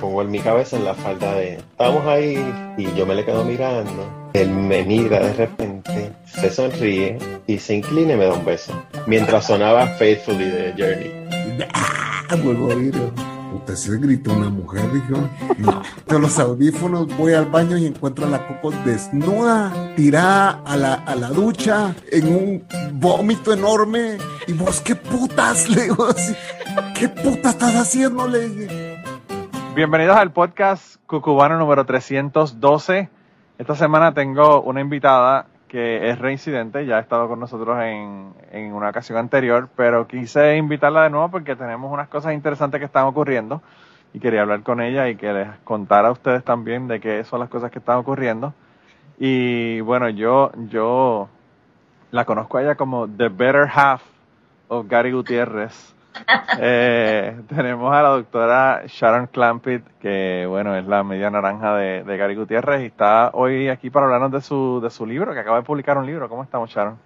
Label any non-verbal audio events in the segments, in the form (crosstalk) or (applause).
pongo en mi cabeza en la falda de estamos ahí y yo me le quedo mirando. Él me mira de repente, se sonríe y se inclina y me da un beso. Mientras sonaba Faithfully de Journey. ¡Ah! Vuelvo a oír. Puta, si le gritó una mujer, dijo. Con los audífonos voy al baño y encuentro a la Coco desnuda, tirada a la, a la ducha, en un vómito enorme. Y vos, ¿qué putas? Le digo así. ¿Qué puta estás haciendo? Le dije. Bienvenidos al podcast Cucubano número 312. Esta semana tengo una invitada que es reincidente, ya ha estado con nosotros en, en una ocasión anterior, pero quise invitarla de nuevo porque tenemos unas cosas interesantes que están ocurriendo y quería hablar con ella y que les contara a ustedes también de qué son las cosas que están ocurriendo. Y bueno, yo, yo la conozco a ella como The Better Half of Gary Gutiérrez. Eh, tenemos a la doctora Sharon Clampett, que bueno, es la media naranja de, de Gary Gutiérrez y está hoy aquí para hablarnos de su, de su libro, que acaba de publicar un libro. ¿Cómo estamos, Sharon?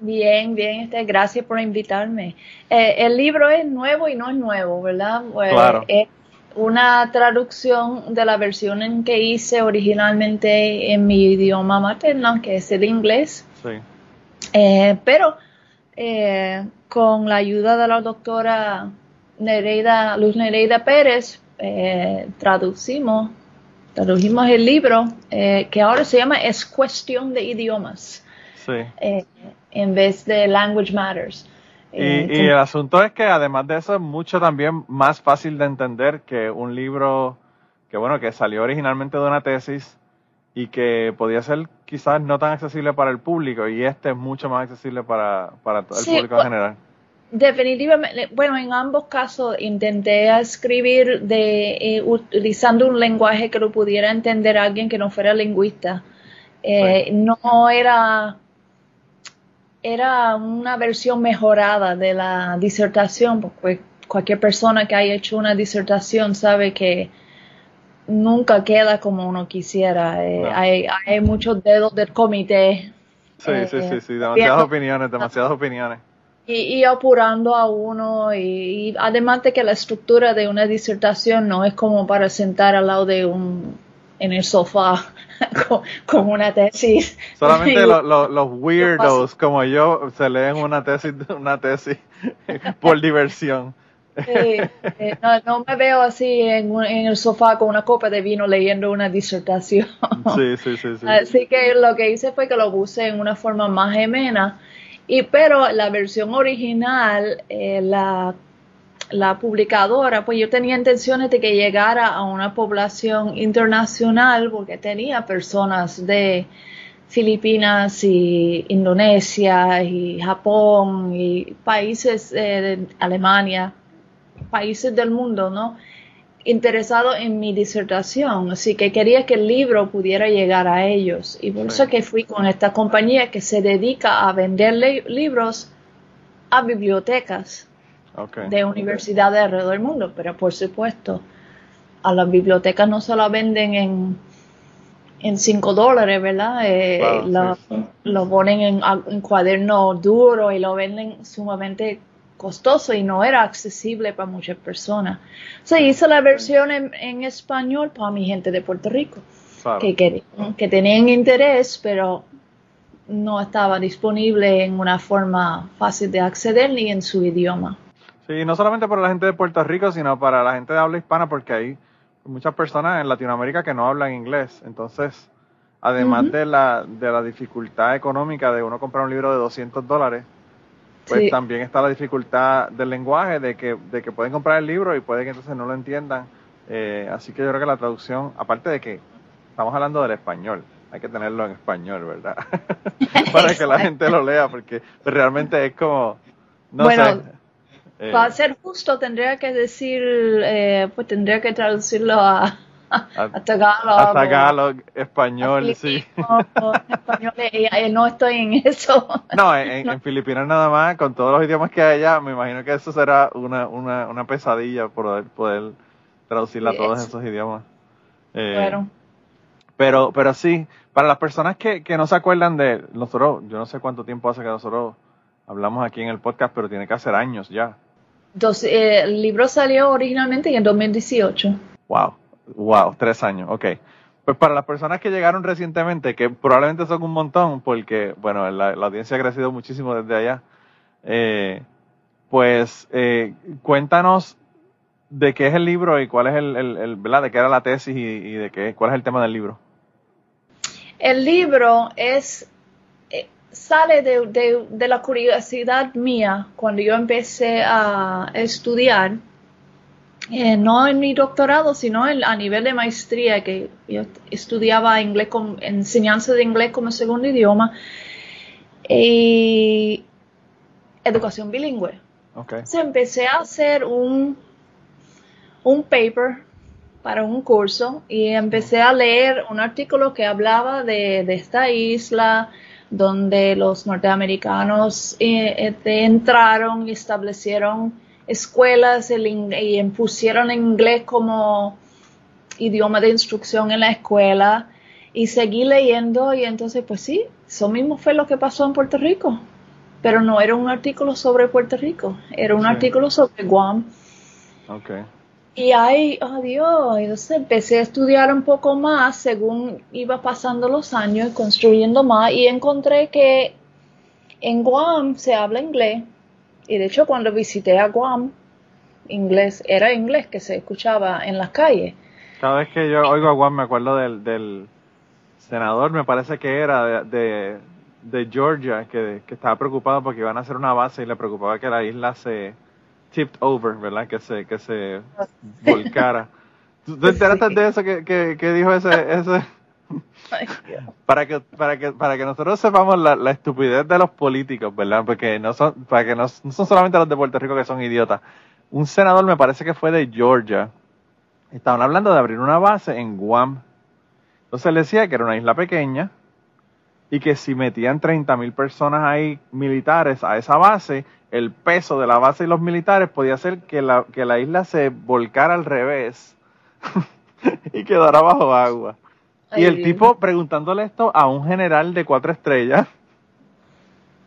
Bien, bien, este, gracias por invitarme. Eh, el libro es nuevo y no es nuevo, ¿verdad? Pues, Claro. Es una traducción de la versión en que hice originalmente en mi idioma materno, que es el inglés, Sí. Eh, pero eh, con la ayuda de la doctora Nereida, Luz Nereida Pérez, eh, traducimos, tradujimos el libro eh, que ahora se llama Es cuestión de idiomas Sí. eh, en vez de Language Matters. Y, y el asunto es que además de eso es mucho también más fácil de entender que un libro que bueno, que salió originalmente de una tesis y que podía ser quizás no tan accesible para el público y este es mucho más accesible para, para todo el Sí, público en general. Definitivamente, bueno, en ambos casos intenté escribir de eh, utilizando un lenguaje que lo pudiera entender alguien que no fuera lingüista. Eh, No era era una versión mejorada de la disertación, porque cualquier persona que haya hecho una disertación sabe que nunca queda como uno quisiera. Eh, No. hay, hay muchos dedos del comité. Sí, eh, sí, sí, sí, demasiadas viendo- opiniones, demasiadas opiniones. y, y apurando a uno y, y además de que la estructura de una disertación no es como para sentar al lado de un en el sofá (laughs) con, con una tesis Solamente (laughs) lo- los weirdos como yo se leen una tesis, una tesis (laughs) por diversión. Sí, eh, no, no me veo así en, un- en el sofá con una copa de vino leyendo una disertación Sí, sí, sí, sí. Así que lo que hice fue que lo puse en una forma más amena. Y pero la versión original, eh, la, la publicadora, pues yo tenía intenciones de que llegara a una población internacional porque tenía personas de Filipinas y Indonesia y Japón y países eh, de Alemania, países del mundo, ¿no? interesado en mi disertación, así que quería que el libro pudiera llegar a ellos. Y por Sí. eso que fui con esta compañía que se dedica a vender li- libros a bibliotecas Okay. de universidades alrededor del mundo, pero por supuesto, a las bibliotecas no se la venden en en 5 dólares, ¿verdad? Eh, lo, sí. lo ponen en, en cuaderno duro y lo venden sumamente costoso y no era accesible para muchas personas. Se hizo la versión en, en español para mi gente de Puerto Rico, Claro. que, querían- que tenían interés, pero no estaba disponible en una forma fácil de acceder ni en su idioma. Sí, no solamente para la gente de Puerto Rico, sino para la gente de habla hispana, porque hay muchas personas en Latinoamérica que no hablan inglés. Entonces, además Ujú. de, la, de la dificultad económica de uno comprar un libro de 200 dólares, pues Sí. también está la dificultad del lenguaje, de que, de que pueden comprar el libro y puede que entonces no lo entiendan. Eh, así que yo creo que la traducción, aparte de que estamos hablando del español, hay que tenerlo en español, ¿verdad? (laughs) Para que la gente lo lea, porque realmente es como, no Bueno, sé. eh, Para ser justo, tendría que decir, eh, pues tendría que traducirlo a, a Tagalog. A a español, sí. español, eh, eh, no estoy en eso. No, en, en Filipinas nada más, con todos los idiomas que hay allá, me imagino que eso será una, una, una pesadilla poder, poder traducirla a todos es- esos idiomas. Eh, Bueno, Pero, pero sí, para las personas que, que no se acuerdan de nosotros, yo no sé cuánto tiempo hace que nosotros hablamos aquí en el podcast, pero tiene que hacer años ya. entonces, eh, el libro salió originalmente en 2018. Wow, wow, tres años, ok. Pues para las personas que llegaron recientemente, que probablemente son un montón, porque, bueno, la, audiencia ha crecido muchísimo desde allá, eh, pues eh, cuéntanos de qué es el libro y cuál es el, el, el- ¿verdad? De qué era la tesis y, de qué, cuál es el tema del libro. El libro es eh, sale de la curiosidad mía cuando yo empecé a estudiar, eh, no en mi doctorado, sino en- a nivel de maestría, que yo estudiaba inglés como, enseñanza de inglés como segundo idioma y educación bilingüe. Ok, Entonces empecé a hacer un, un paper para un curso y empecé a leer un artículo que hablaba de, de esta isla donde los norteamericanos eh, este, entraron y establecieron escuelas el y impusieron inglés como idioma de instrucción en la escuela y seguí leyendo y entonces pues sí, eso mismo fue lo que pasó en Puerto Rico pero no era un artículo sobre Puerto Rico, era un Sí. artículo sobre Guam. ok. Y ahí, oh Dios, entonces empecé a estudiar un poco más según iba pasando los años, construyendo más, y encontré que en Guam se habla inglés. Y de hecho, cuando visité a Guam, inglés, era inglés que se escuchaba en las calles. Cada vez que yo oigo a Juan me acuerdo del, del senador, me parece que era de, de, de Georgia, que, que estaba preocupado porque iban a hacer una base y le preocupaba que la isla se tipped over, ¿verdad? Que se, que se (laughs) volcara. ¿Tú te enteraste de eso que, que, que dijo ese, ese? (laughs) Para que, para que, para que nosotros sepamos la, estupidez de los políticos, ¿verdad? Porque no son, para que no, son solamente los de Puerto Rico que son idiotas. Un senador me parece que fue de Georgia. Estaban hablando de abrir una base en Guam. Entonces él decía que era una isla pequeña y que si metían 30 mil personas ahí militares a esa base, el peso de la base y los militares podía hacer que la, que la isla se volcara al revés (laughs) y quedara bajo agua. Y el tipo preguntándole esto a un general de cuatro estrellas.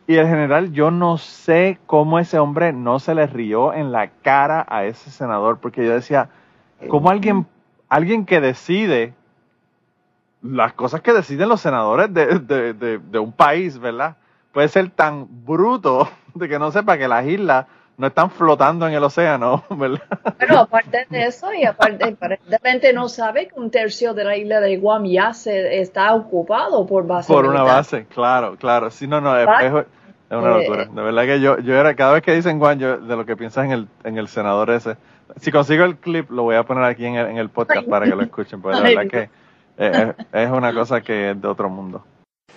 Y el general, yo no sé cómo ese hombre no se le rió en la cara a ese senador, porque yo decía, ¿cómo alguien, alguien que decide las cosas que deciden los senadores de, de, de, de un país, ¿verdad? Puede ser tan bruto (laughs) de que no sepa que las islas no están flotando en el océano, (laughs) ¿verdad? Pero aparte de eso, y aparte, aparentemente no sabe que un tercio de la isla de Guam ya se está ocupado por base Por una militar. base, claro, claro. Sí, no, no, es, es- una eh, locura. De verdad que yo, yo era, cada vez que dicen Juan, yo de lo que piensas en el, en el senador ese. Si consigo el clip, lo voy a poner aquí en el, en el podcast Ay. para que lo escuchen, porque de Ay, verdad que eh, es, es una cosa que es de otro mundo.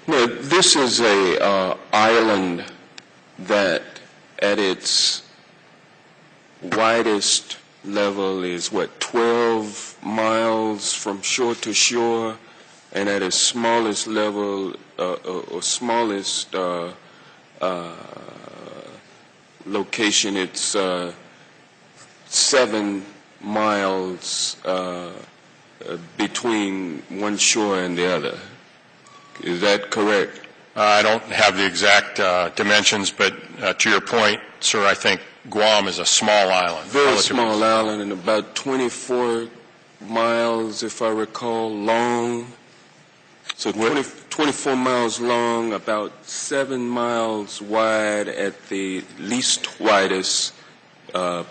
Now, this is a uh, island that, at its widest level, is what 12 miles from shore to shore, and at its smallest level, uh, or, or smallest uh, uh, location, it's uh, seven miles uh, uh, between one shore and the other. Is that correct? Uh, I don't have the exact uh, dimensions, but uh, to your point, sir, I think Guam is a small island. Very small island and about 24 miles, if I recall, long. So 20, 24 miles long, about seven miles wide at the least widest uh,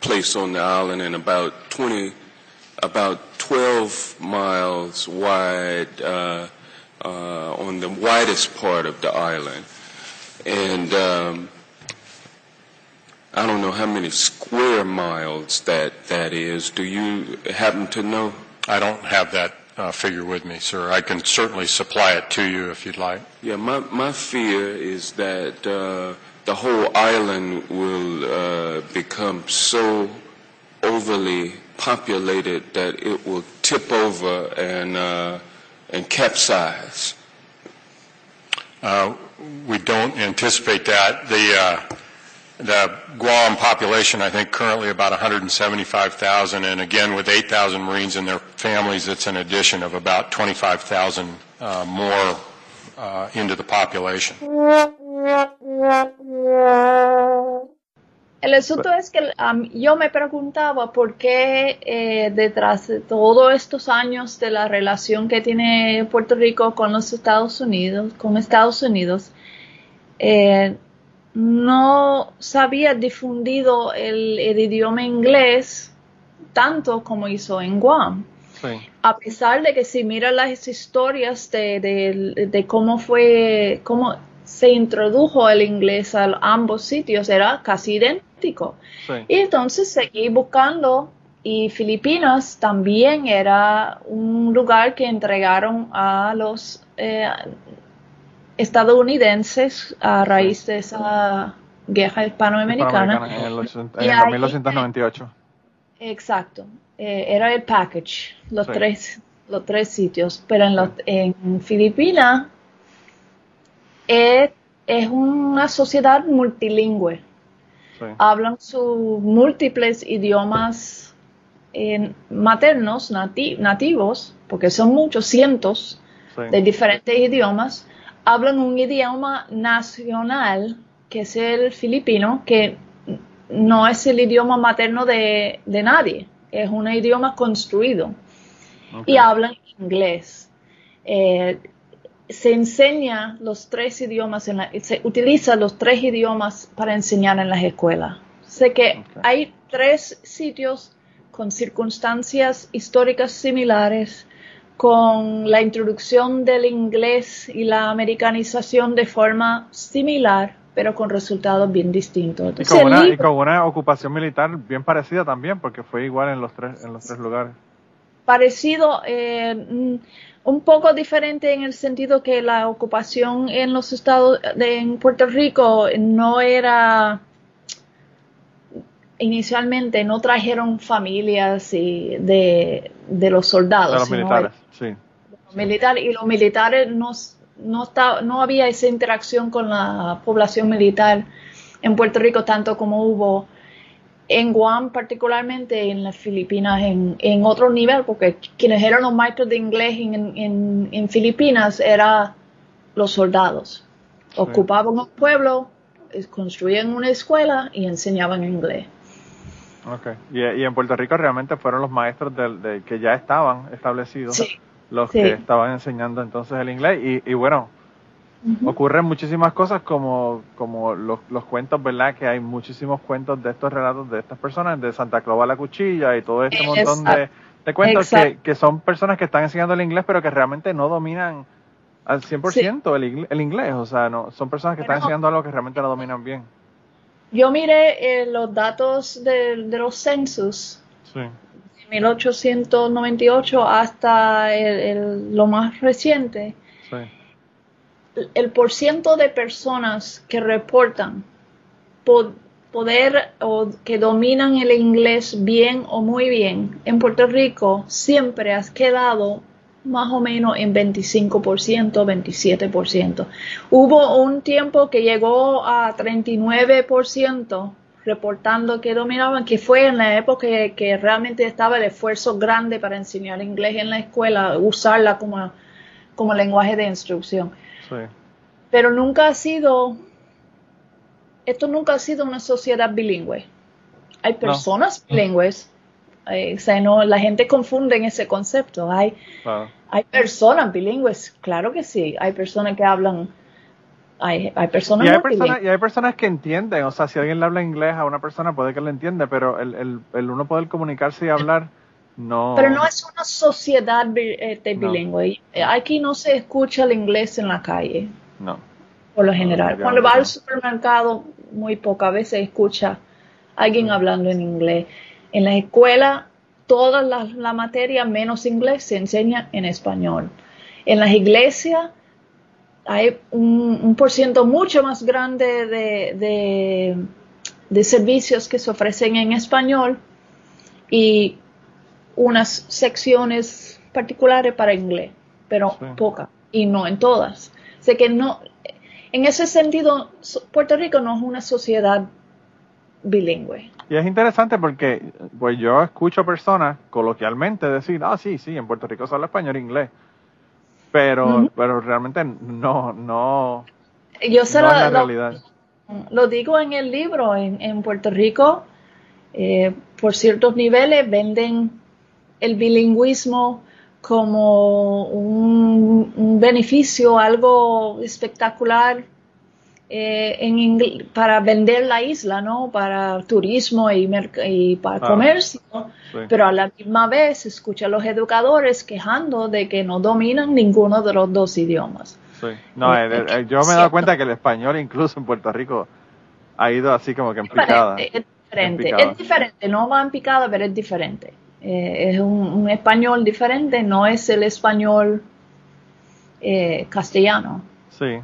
place on the island, and about 20, about 12 miles wide uh, uh, on the widest part of the island. And um, I don't know how many square miles that that is. Do you happen to know? I don't have that uh, figure with me, sir. I can certainly supply it to you if you'd like. Yeah, my my fear is that uh, the whole island will uh, become so overly populated that it will tip over and, uh, and capsize? Uh, we don't anticipate that. The, uh, the Guam population, I think, currently about 175,000, and again, with 8,000 Marines and their families, it's an addition of about 25,000 uh, more uh, into the population. El asunto es que um, yo me preguntaba por qué eh, detrás de todos estos años de la relación que tiene Puerto Rico con los Estados Unidos, con Estados Unidos, eh, no se había difundido el, el, idioma inglés tanto como hizo en Guam. Sí. A pesar de que si mira las historias de, de, de cómo fue, cómo se introdujo el inglés a ambos sitios, era casi idéntico. Sí. Y entonces seguí buscando y Filipinas también era un lugar que entregaron a los eh, estadounidenses a raíz de esa guerra hispanoamericana. En el, ochenta- Y en el ahí- 1898. Exacto, eh, era el package, los Sí. tres, los tres sitios, pero en, los- en Filipinas es, es una sociedad multilingüe. Sí. hablan sus múltiples idiomas eh, maternos, nati- nativos, porque son muchos, cientos Sí. de diferentes idiomas, hablan un idioma nacional, que es el filipino, que no es el idioma materno de, de nadie, es un idioma construido Ok. y hablan inglés. Eh, se enseña los tres idiomas, en la- se utiliza los tres idiomas para enseñar en las escuelas. Sé que Ok. hay tres sitios con circunstancias históricas similares, con la introducción del inglés y la americanización de forma similar, pero con resultados bien distintos. Y con, una, y con una ocupación militar bien parecida también, porque fue igual en los tres, en los tres lugares. parecido, eh, un poco diferente en el sentido que la ocupación en los estados, de, en Puerto Rico no era, inicialmente no trajeron familias y de, de los soldados. De los militares, sí. de los militares, y los militares no, no, está- no había esa interacción con la población militar en Puerto Rico tanto como hubo en Guam particularmente, en las Filipinas en, en otro nivel, porque quienes eran los maestros de inglés en, en, en Filipinas eran los soldados. Ocupaban un pueblo, eh, construían una escuela y enseñaban inglés. Okay. Y, y en Puerto Rico realmente fueron los maestros del- de, que ya estaban establecidos Sí. los sí. que estaban enseñando entonces el inglés. Y, y bueno, ocurren muchísimas cosas como, como los, los cuentos, ¿verdad? Que hay muchísimos cuentos de estos relatos de estas personas, de Santa Claus a la cuchilla y todo este montón de, de cuentos que, que son personas que están enseñando el inglés pero que realmente no dominan al 100% el, ingle- el inglés. O sea, no son personas que están enseñando algo que realmente no dominan bien. Yo miré eh, los datos de, de los census Sí. 1898 hasta el- el- lo más reciente. Sí. el por ciento de personas que reportan po- poder o que dominan el inglés bien o muy bien en Puerto Rico siempre has quedado más o menos en 25%, 27%. Hubo un tiempo que llegó a 39% reportando que dominaban, que fue en la época que, que realmente estaba el esfuerzo grande para enseñar inglés en la escuela, usarla como, como lenguaje de instrucción Sí. pero nunca ha sido, esto nunca ha sido una sociedad bilingüe. Hay personas bilingües, eh, o sea, no, la gente confunde en ese concepto. Hay, Claro. hay personas bilingües, claro que sí. Hay personas que hablan, hay, hay personas Y hay, no personas, bilingües. y hay personas que entienden, o sea, si alguien le habla inglés a una persona puede que lo entienda, pero el, el, el uno poder comunicarse y hablar, no. Pero no es una sociedad este, bilingüe. Eh, Aquí no se escucha el inglés en la calle. No. por lo general. Cuando va al supermercado, muy pocas veces escucha a alguien hablando en inglés. En la escuela, toda la, la materia menos inglés se enseña en español. En las iglesias hay un, un por ciento mucho más grande de, de- de servicios que se ofrecen en español y unas secciones particulares para inglés, pero Sí. pocas y no en todas. Sé que no, en ese sentido, Puerto Rico no es una sociedad bilingüe. Y es interesante porque pues yo escucho personas coloquialmente decir, ah, sí, sí, en Puerto Rico se habla español e inglés. Pero, pero realmente no, no, Yo se no lo- es la lo- digo en el libro, en, en Puerto Rico, eh, por ciertos niveles venden el bilingüismo como un, un beneficio, algo espectacular eh, en para vender la isla, ¿no? Para turismo y, para Ah, comercio. Sí. Pero a la misma vez escucha a los educadores quejando de que no dominan ninguno de los dos idiomas. Sí. No, Eh, el- el- eh, yo me he dado cuenta que el español incluso en Puerto Rico ha ido así como que en picada. es diferente, es diferente, no va en picada, pero es diferente. Eh, es un, un español diferente, no es el español eh, castellano. Sí.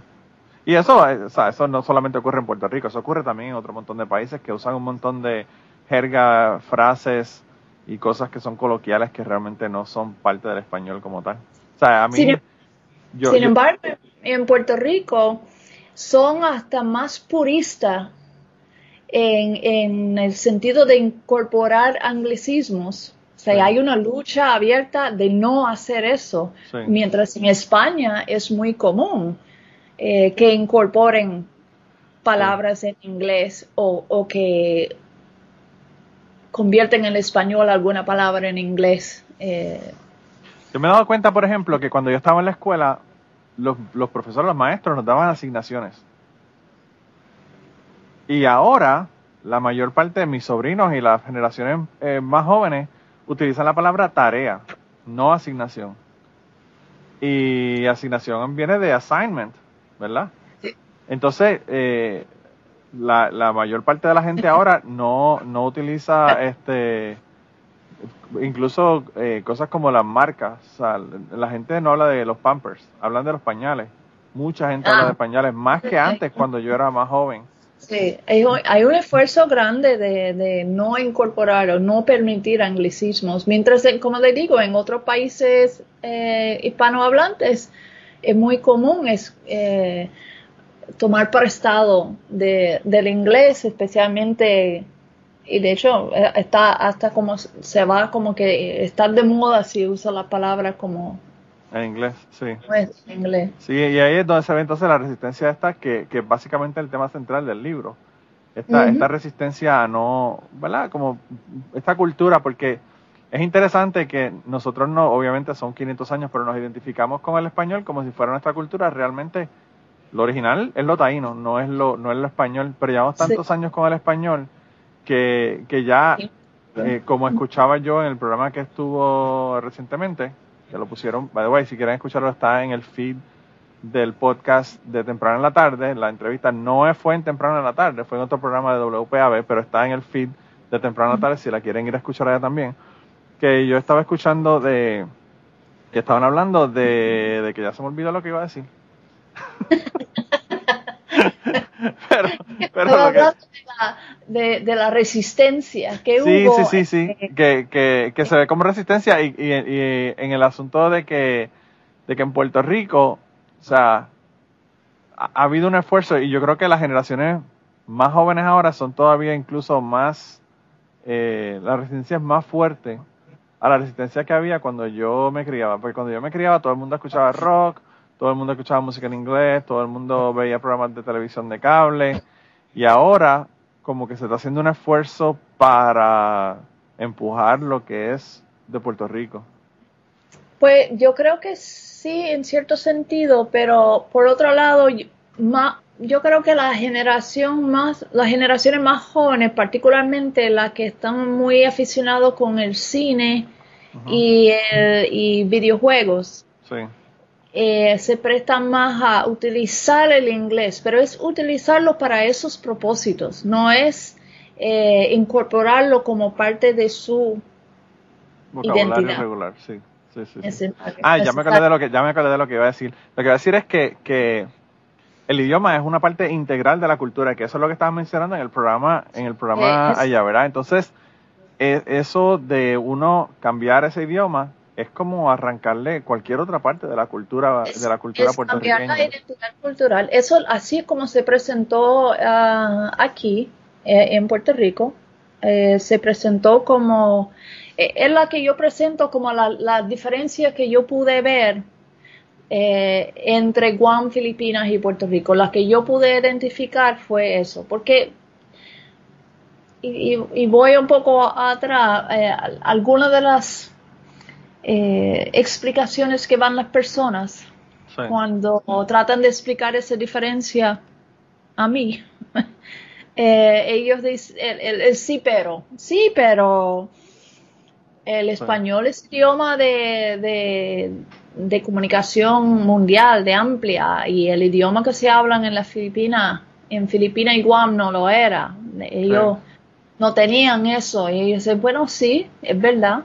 Y eso, o sea, eso no solamente ocurre en Puerto Rico, eso ocurre también en otro montón de países que usan un montón de jerga, frases y cosas que son coloquiales que realmente no son parte del español como tal. O sea, a mí... Sin em- yo- Sin yo- embargo, en Puerto Rico son hasta más puristas en, en el sentido de incorporar anglicismos. O sea, Sí. hay una lucha abierta de no hacer eso, Sí. mientras en España es muy común eh, que incorporen palabras en inglés o, o que convierten en español alguna palabra en inglés. eh, Yo me he dado cuenta, por ejemplo, que cuando yo estaba en la escuela, los, los profesores, los maestros nos daban asignaciones. Y ahora, la mayor parte de mis sobrinos y las generaciones eh, más jóvenes utilizan la palabra tarea, no asignación. Y asignación viene de assignment, ¿verdad? Sí. Entonces, eh, la, la mayor parte de la gente ahora (laughs) no, no utiliza este incluso eh, cosas como las marcas. O sea, la gente no habla de los pampers, hablan de los pañales. Mucha gente habla Ah. de pañales, más que antes cuando yo era más joven. Sí, hay, un- hay un esfuerzo grande de, de no incorporar o no permitir anglicismos, mientras, en- como le digo, en otros países eh, hispanohablantes es muy común es, eh, tomar prestado de, del inglés, especialmente, y de hecho eh, está hasta como se va como que estar de moda si usa la palabra como En inglés, sí. no es en inglés. Sí, y ahí es donde se ve entonces la resistencia esta, que, que es básicamente el tema central del libro. Esta, esta resistencia a no, ¿verdad? Como esta cultura, porque es interesante que nosotros no, obviamente son 500 años, pero nos identificamos con el español como si fuera nuestra cultura. Realmente lo original es lo taíno, no es lo, no es lo español, pero llevamos Sí. tantos años con el español que, que ya, eh, como escuchaba yo en el programa que estuvo recientemente, que lo pusieron, by the way, si quieren escucharlo está en el feed del podcast de Temprano en la Tarde. La entrevista no fue en Temprano en la Tarde, fue en otro programa de WPAB, pero está en el feed de Temprano en la Tarde si la quieren ir a escuchar allá también. Que yo estaba escuchando de que estaban hablando de, de que ya se me olvidó lo que iba a decir. (laughs) pero, pero lo que- de la, de, de la resistencia que Sí, hubo. sí, sí, sí, eh, que, que, que se ve como resistencia y, y, y en el asunto de que, de que en Puerto Rico, o sea, ha, ha habido un esfuerzo y yo creo que las generaciones más jóvenes ahora son todavía incluso más, eh, la resistencia es más fuerte a la resistencia que había cuando yo me criaba, porque cuando yo me criaba todo el mundo escuchaba rock, todo el mundo escuchaba música en inglés, todo el mundo veía programas de televisión de cable y ahora como que se está haciendo un esfuerzo para empujar lo que es de Puerto Rico. Pues yo creo que sí, en cierto sentido, pero por otro lado, ma- yo creo que la generación más, las generaciones más jóvenes, particularmente las que están muy aficionados con el cine Y, el- y videojuegos, Sí, eh, se prestan más a utilizar el inglés, pero es utilizarlo para esos propósitos, no es eh, incorporarlo como parte de su vocabulario Identidad. regular, sí. Sí, sí. Ah, ya me acordé de lo que ya me acordé de lo que iba a decir. Lo que iba a decir es que, que el idioma es una parte integral de la cultura, que eso es lo que estabas mencionando en el programa, en el programa Eh, allá, ¿verdad? Entonces, eso de uno cambiar ese idioma es como arrancarle cualquier otra parte de la cultura Es- de la cultura es cambiar la puertorriqueña. identidad cultural. Eso así es como se presentó ah, aquí eh, en Puerto Rico. Eh, se presentó como eh, es la que yo presento como la, la diferencia que yo pude ver eh, entre Guam, Filipinas y Puerto Rico. La que yo pude identificar fue eso, porque y, y- voy un poco atrás, eh, al- algunas de las eh, explicaciones que van las personas Sí. cuando tratan de explicar esa diferencia a mí. (laughs) eh, ellos dicen el, el- el sí pero, sí pero el español es idioma de, de, de comunicación mundial, de amplia, y el idioma que se hablan en las Filipinas, en Filipinas y Guam no lo era. Ellos no tenían eso. Y dicen, bueno, sí, es verdad.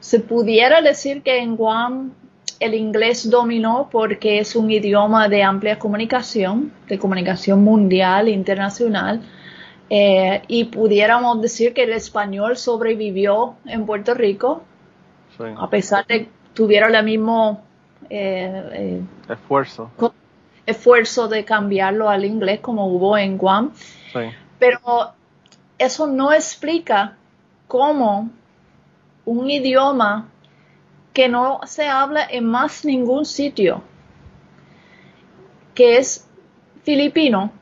Se pudiera decir que en Guam el inglés dominó porque es un idioma de amplia comunicación, de comunicación mundial, internacional, eh, y pudiéramos decir que el español sobrevivió en Puerto Rico, Sí. a pesar de que tuviera el mismo eh, eh, Esfuerzo. esfuerzo de cambiarlo al inglés como hubo en Guam, Sí. pero eso no explica cómo un idioma que no se habla en más ningún sitio, que es filipino,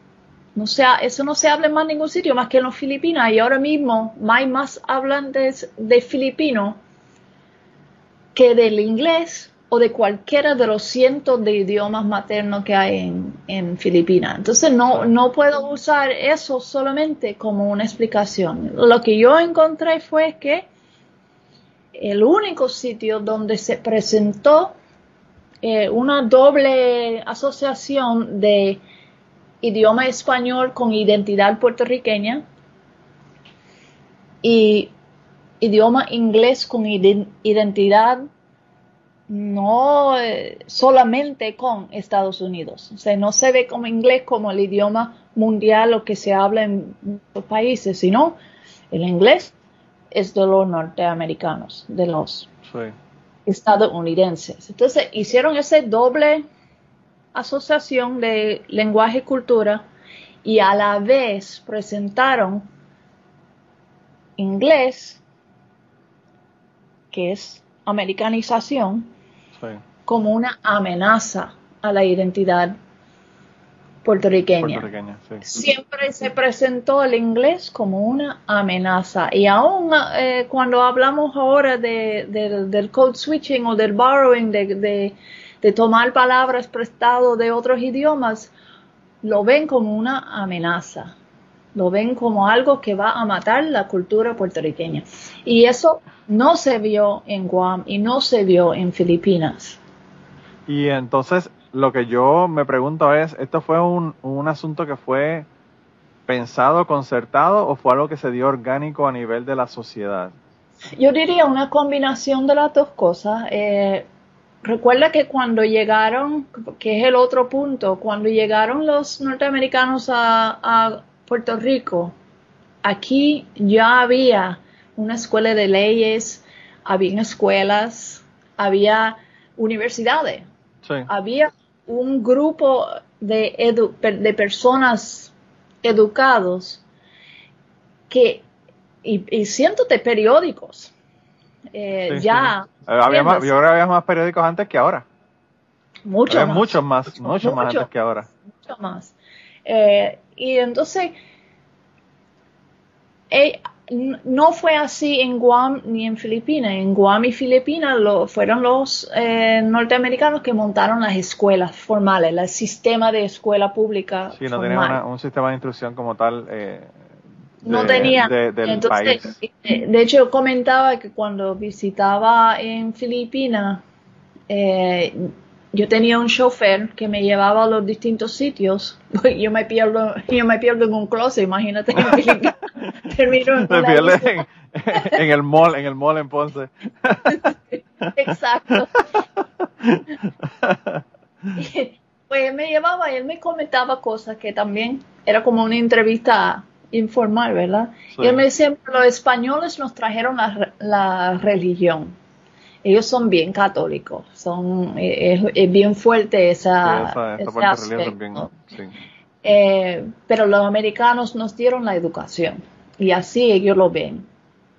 no sea, eso no se habla en más ningún sitio más que en los Filipinas y ahora mismo hay más hablantes de filipino que del inglés o de cualquiera de los cientos de idiomas maternos que hay en, en Filipinas. Entonces no, no puedo usar eso solamente como una explicación. Lo que yo encontré fue que el único sitio donde se presentó eh, una doble asociación de idioma español con identidad puertorriqueña y idioma inglés con iden- identidad no eh, solamente con Estados Unidos. O sea, no se ve como inglés como el idioma mundial o que se habla en muchos países, sino el inglés es de los norteamericanos, de los Sí. estadounidenses. Entonces hicieron ese doble asociación de lenguaje y cultura y a la vez presentaron inglés, que es americanización, Sí. como una amenaza a la identidad puertorriqueña Puertorriqueña, sí. siempre se presentó el inglés como una amenaza. Y aún eh, cuando hablamos ahora de, del- del code switching o del borrowing, de, de- de tomar palabras prestadas de otros idiomas, lo ven como una amenaza. Lo ven como algo que va a matar la cultura puertorriqueña. Y eso no se vio en Guam y no se vio en Filipinas. Y entonces lo que yo me pregunto es, ¿esto fue un, un asunto que fue pensado, concertado o fue algo que se dio orgánico a nivel de la sociedad? Yo diría una combinación de las dos cosas. Eh, recuerda que cuando llegaron, que es el otro punto, cuando llegaron los norteamericanos a, a Puerto Rico, aquí ya había una escuela de leyes, había escuelas, había universidades, Sí. había un grupo de, edu- de personas educados que, y, y cientos de periódicos. Eh, Sí, ya, sí. Había más, yo creo que había más periódicos antes que ahora. mucho había más, muchos más, mucho, más antes que ahora. mucho más. Eh, y entonces, eh, no fue así en Guam ni en Filipinas. En Guam y Filipinas lo, fueron los eh, norteamericanos que montaron las escuelas formales, el sistema de escuela pública. Sí, no formal. tenían una- un sistema de instrucción como tal eh, no tenía. de- Entonces, país. eh, de hecho, yo comentaba que cuando visitaba en Filipinas, eh, yo tenía un chofer que me llevaba a los distintos sitios. (laughs) Yo me pierdo, yo me pierdo en un closet, imagínate. (laughs) Termino en isla. en, en el mall, en el mall en Ponce. (laughs) Exacto. Pues él me llevaba y él me comentaba cosas que también era como una entrevista informal, ¿verdad? Sí. Y él me decía, los españoles nos trajeron la, la religión. Ellos son bien católicos, son eh, es, es bien fuerte esa, esa, ese bien. Sí. Eh, pero los americanos nos dieron la educación y así ellos lo ven.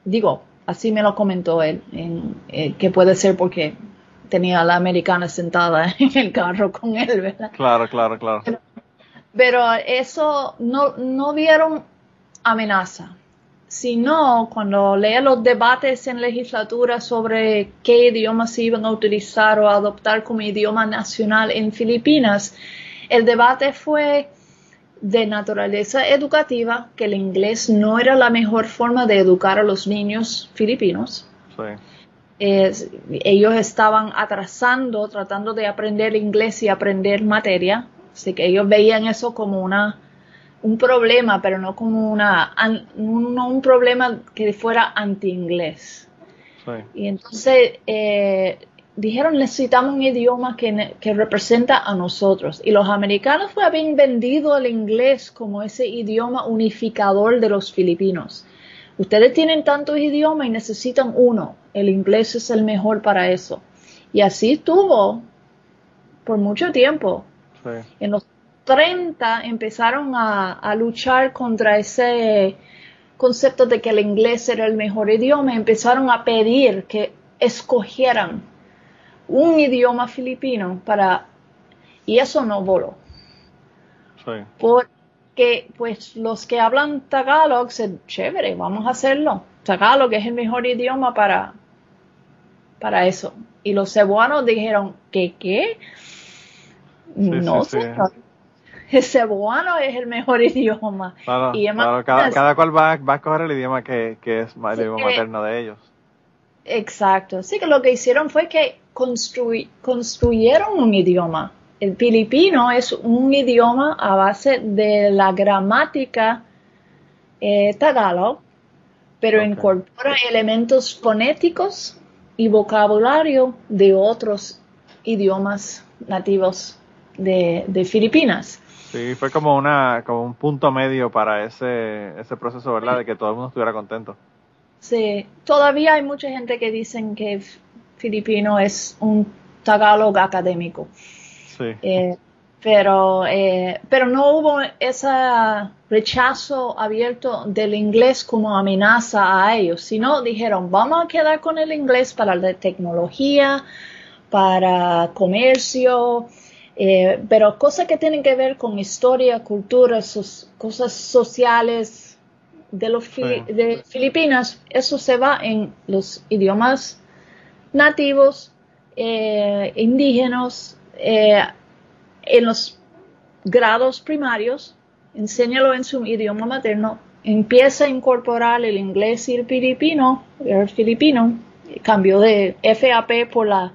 Digo, así me lo comentó él, en- eh, que puede ser porque tenía a la americana sentada (laughs) en el carro con él, ¿verdad? Claro, claro, claro. Pero eso no, no vieron amenaza, sino cuando lee los debates en legislatura sobre qué idiomas se iban a utilizar o adoptar como idioma nacional en Filipinas, el debate fue de naturaleza educativa, que el inglés no era la mejor forma de educar a los niños filipinos. Sí. Ellos estaban atrasando, tratando de aprender inglés y aprender materia, así que ellos veían eso como una un problema, pero no como una an- no un problema que fuera anti-inglés. Sí. Y entonces eh, dijeron necesitamos un idioma que, que representa a nosotros. Y los americanos pues, habían vendido el inglés como ese idioma unificador de los filipinos. Ustedes tienen tantos idiomas y necesitan uno. El inglés es el mejor para eso. Y así estuvo por mucho tiempo. Sí. En los 30 empezaron a, a luchar contra ese concepto de que el inglés era el mejor idioma. Empezaron a pedir que escogieran un idioma filipino para... Y eso no voló. Sí. Porque pues los que hablan Tagalog se chévere, vamos a hacerlo. Tagalog es el mejor idioma para, para eso. Y los cebuanos dijeron, ¿qué qué? no, sí. señor. El cebuano es el mejor (laughs) idioma. Claro, Y además- claro, cada, cada cual va, va a escoger el idioma que, que es el idioma materno de ellos. Exacto. Así que lo que hicieron fue que construy- construyeron un idioma. El filipino es un idioma a base de la gramática eh, tagalog, pero incorpora elementos fonéticos y vocabulario de otros idiomas nativos de, de Filipinas. Sí, fue como una como un punto medio para ese ese proceso, ¿verdad? De que todo el mundo estuviera contento. Sí, todavía hay mucha gente que dicen que filipino es un tagalog académico. Sí. Eh, pero, eh, pero no hubo ese rechazo abierto del inglés como amenaza a ellos, sino dijeron, vamos a quedar con el inglés para la tecnología, para comercio, eh, pero cosas que tienen que ver con historia, cultura, cosas sociales de los Sí. de Filipinas, eso se va en los idiomas nativos, eh, indígenas, eh, en los grados primarios, enséñalo en su idioma materno, empieza a incorporar el inglés y el filipino, el filipino, cambió de FAP por la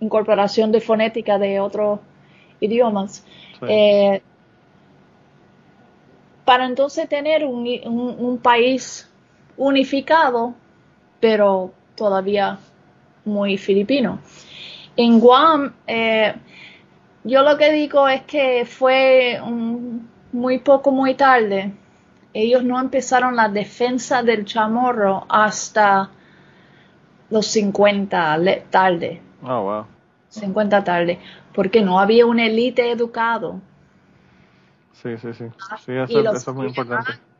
incorporación de fonética de otros idiomas. Sí. Eh, para entonces tener un, un- un país unificado, pero todavía muy filipino. En Guam, eh, yo lo que digo es que fue un- muy poco, muy tarde. Ellos no empezaron la defensa del chamorro hasta los 50 le- tarde, Oh, wow. 50 tarde, porque no había una élite educado. Sí, sí, sí. Sí, Y eso, los eso es muy que importante. llegaron-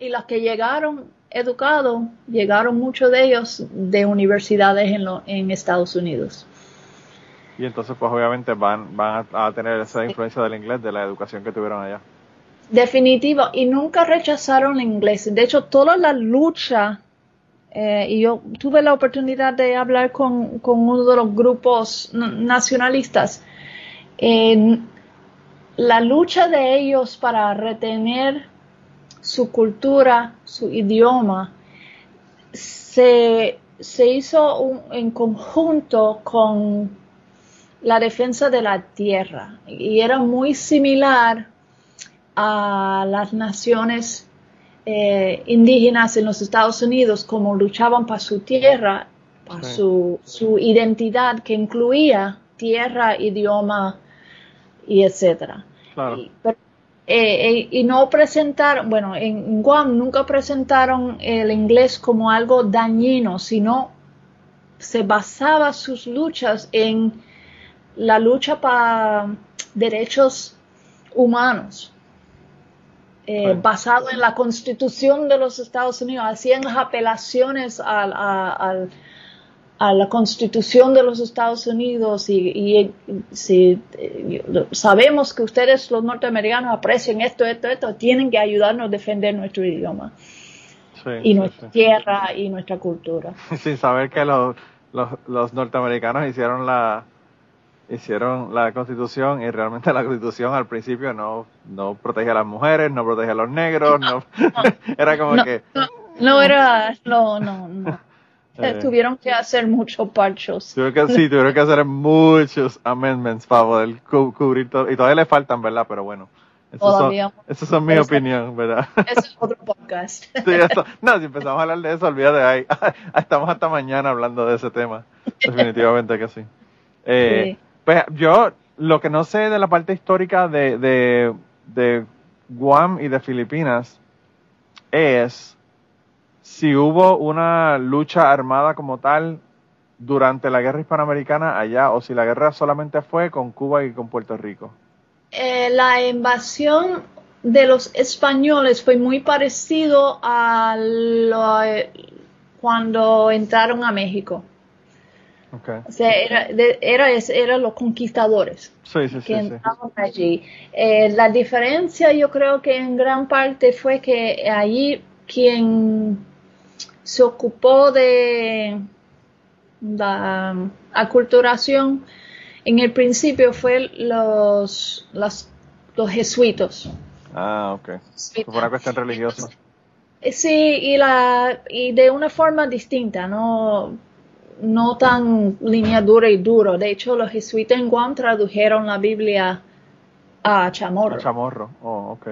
Y los que llegaron educados, llegaron muchos de ellos de universidades en, lo- en Estados Unidos. Y entonces, pues obviamente van, van a, a tener esa influencia del inglés, de la educación que tuvieron allá. Definitivo, y nunca rechazaron el inglés. De hecho, toda la lucha, eh, y yo tuve la oportunidad de hablar con, con uno de los grupos nacionalistas, eh, la lucha de ellos para retener su cultura, su idioma, se, se hizo un- en conjunto con la defensa de la tierra y era muy similar a las naciones eh, indígenas en los Estados Unidos como luchaban para su tierra, para Sí. su, su identidad que incluía tierra, idioma y etcétera. Claro. Y- pero, eh, eh, y no presentaron, bueno, en Guam nunca presentaron el inglés como algo dañino, sino se basaba sus luchas en la lucha para derechos humanos. Eh, Sí. basado en la constitución de los Estados Unidos, hacían las apelaciones al- al- a la constitución de los Estados Unidos y, y, si eh, sabemos que ustedes los norteamericanos aprecian esto, esto, esto, tienen que ayudarnos a defender nuestro idioma Sí, y sí, nuestra sí. tierra y nuestra cultura. (laughs) Sin saber que los, los, los norteamericanos hicieron la hicieron la constitución y realmente la constitución al principio no, no protegía a las mujeres, no protegía a los negros, no, (laughs) (laughs) era como No, que no, no era, no, no, no. Eh. Tuvieron que hacer muchos parchos. tuvieron que, sí, tuvieron que hacer muchos amendments para poder cu- cubrir todo, y todavía le faltan, ¿verdad? Pero bueno, esos son, Todavía. esos son mis Esa- opiniones, ¿verdad? (laughs) Es otro podcast. (laughs) Sí, eso- no, si empezamos a hablar de eso, olvídate ahí. (laughs) Estamos hasta mañana hablando de ese tema. Definitivamente que sí. Eh, Sí. Pues yo lo que no sé de la parte histórica de, de, de Guam y de Filipinas es si hubo una lucha armada como tal durante la guerra hispanoamericana allá o si la guerra solamente fue con Cuba y con Puerto Rico. Eh, la invasión de los españoles fue muy parecido a lo, eh, cuando entraron a México. Okay. O sea, era, era, eran los conquistadores. Sí, sí, que sí, sí. entraron allí. Eh, la diferencia yo creo que en gran parte fue que allí quien se ocupó de la aculturación en el principio fue los, las- los jesuitos. Ah, ok. Fue una cuestión religiosa. Eh, Sí, y, la, y de una forma distinta, no, no tan línea dura y duro. De hecho, los jesuitas en Guam tradujeron la Biblia a chamorro. Chamorro. Oh, ok.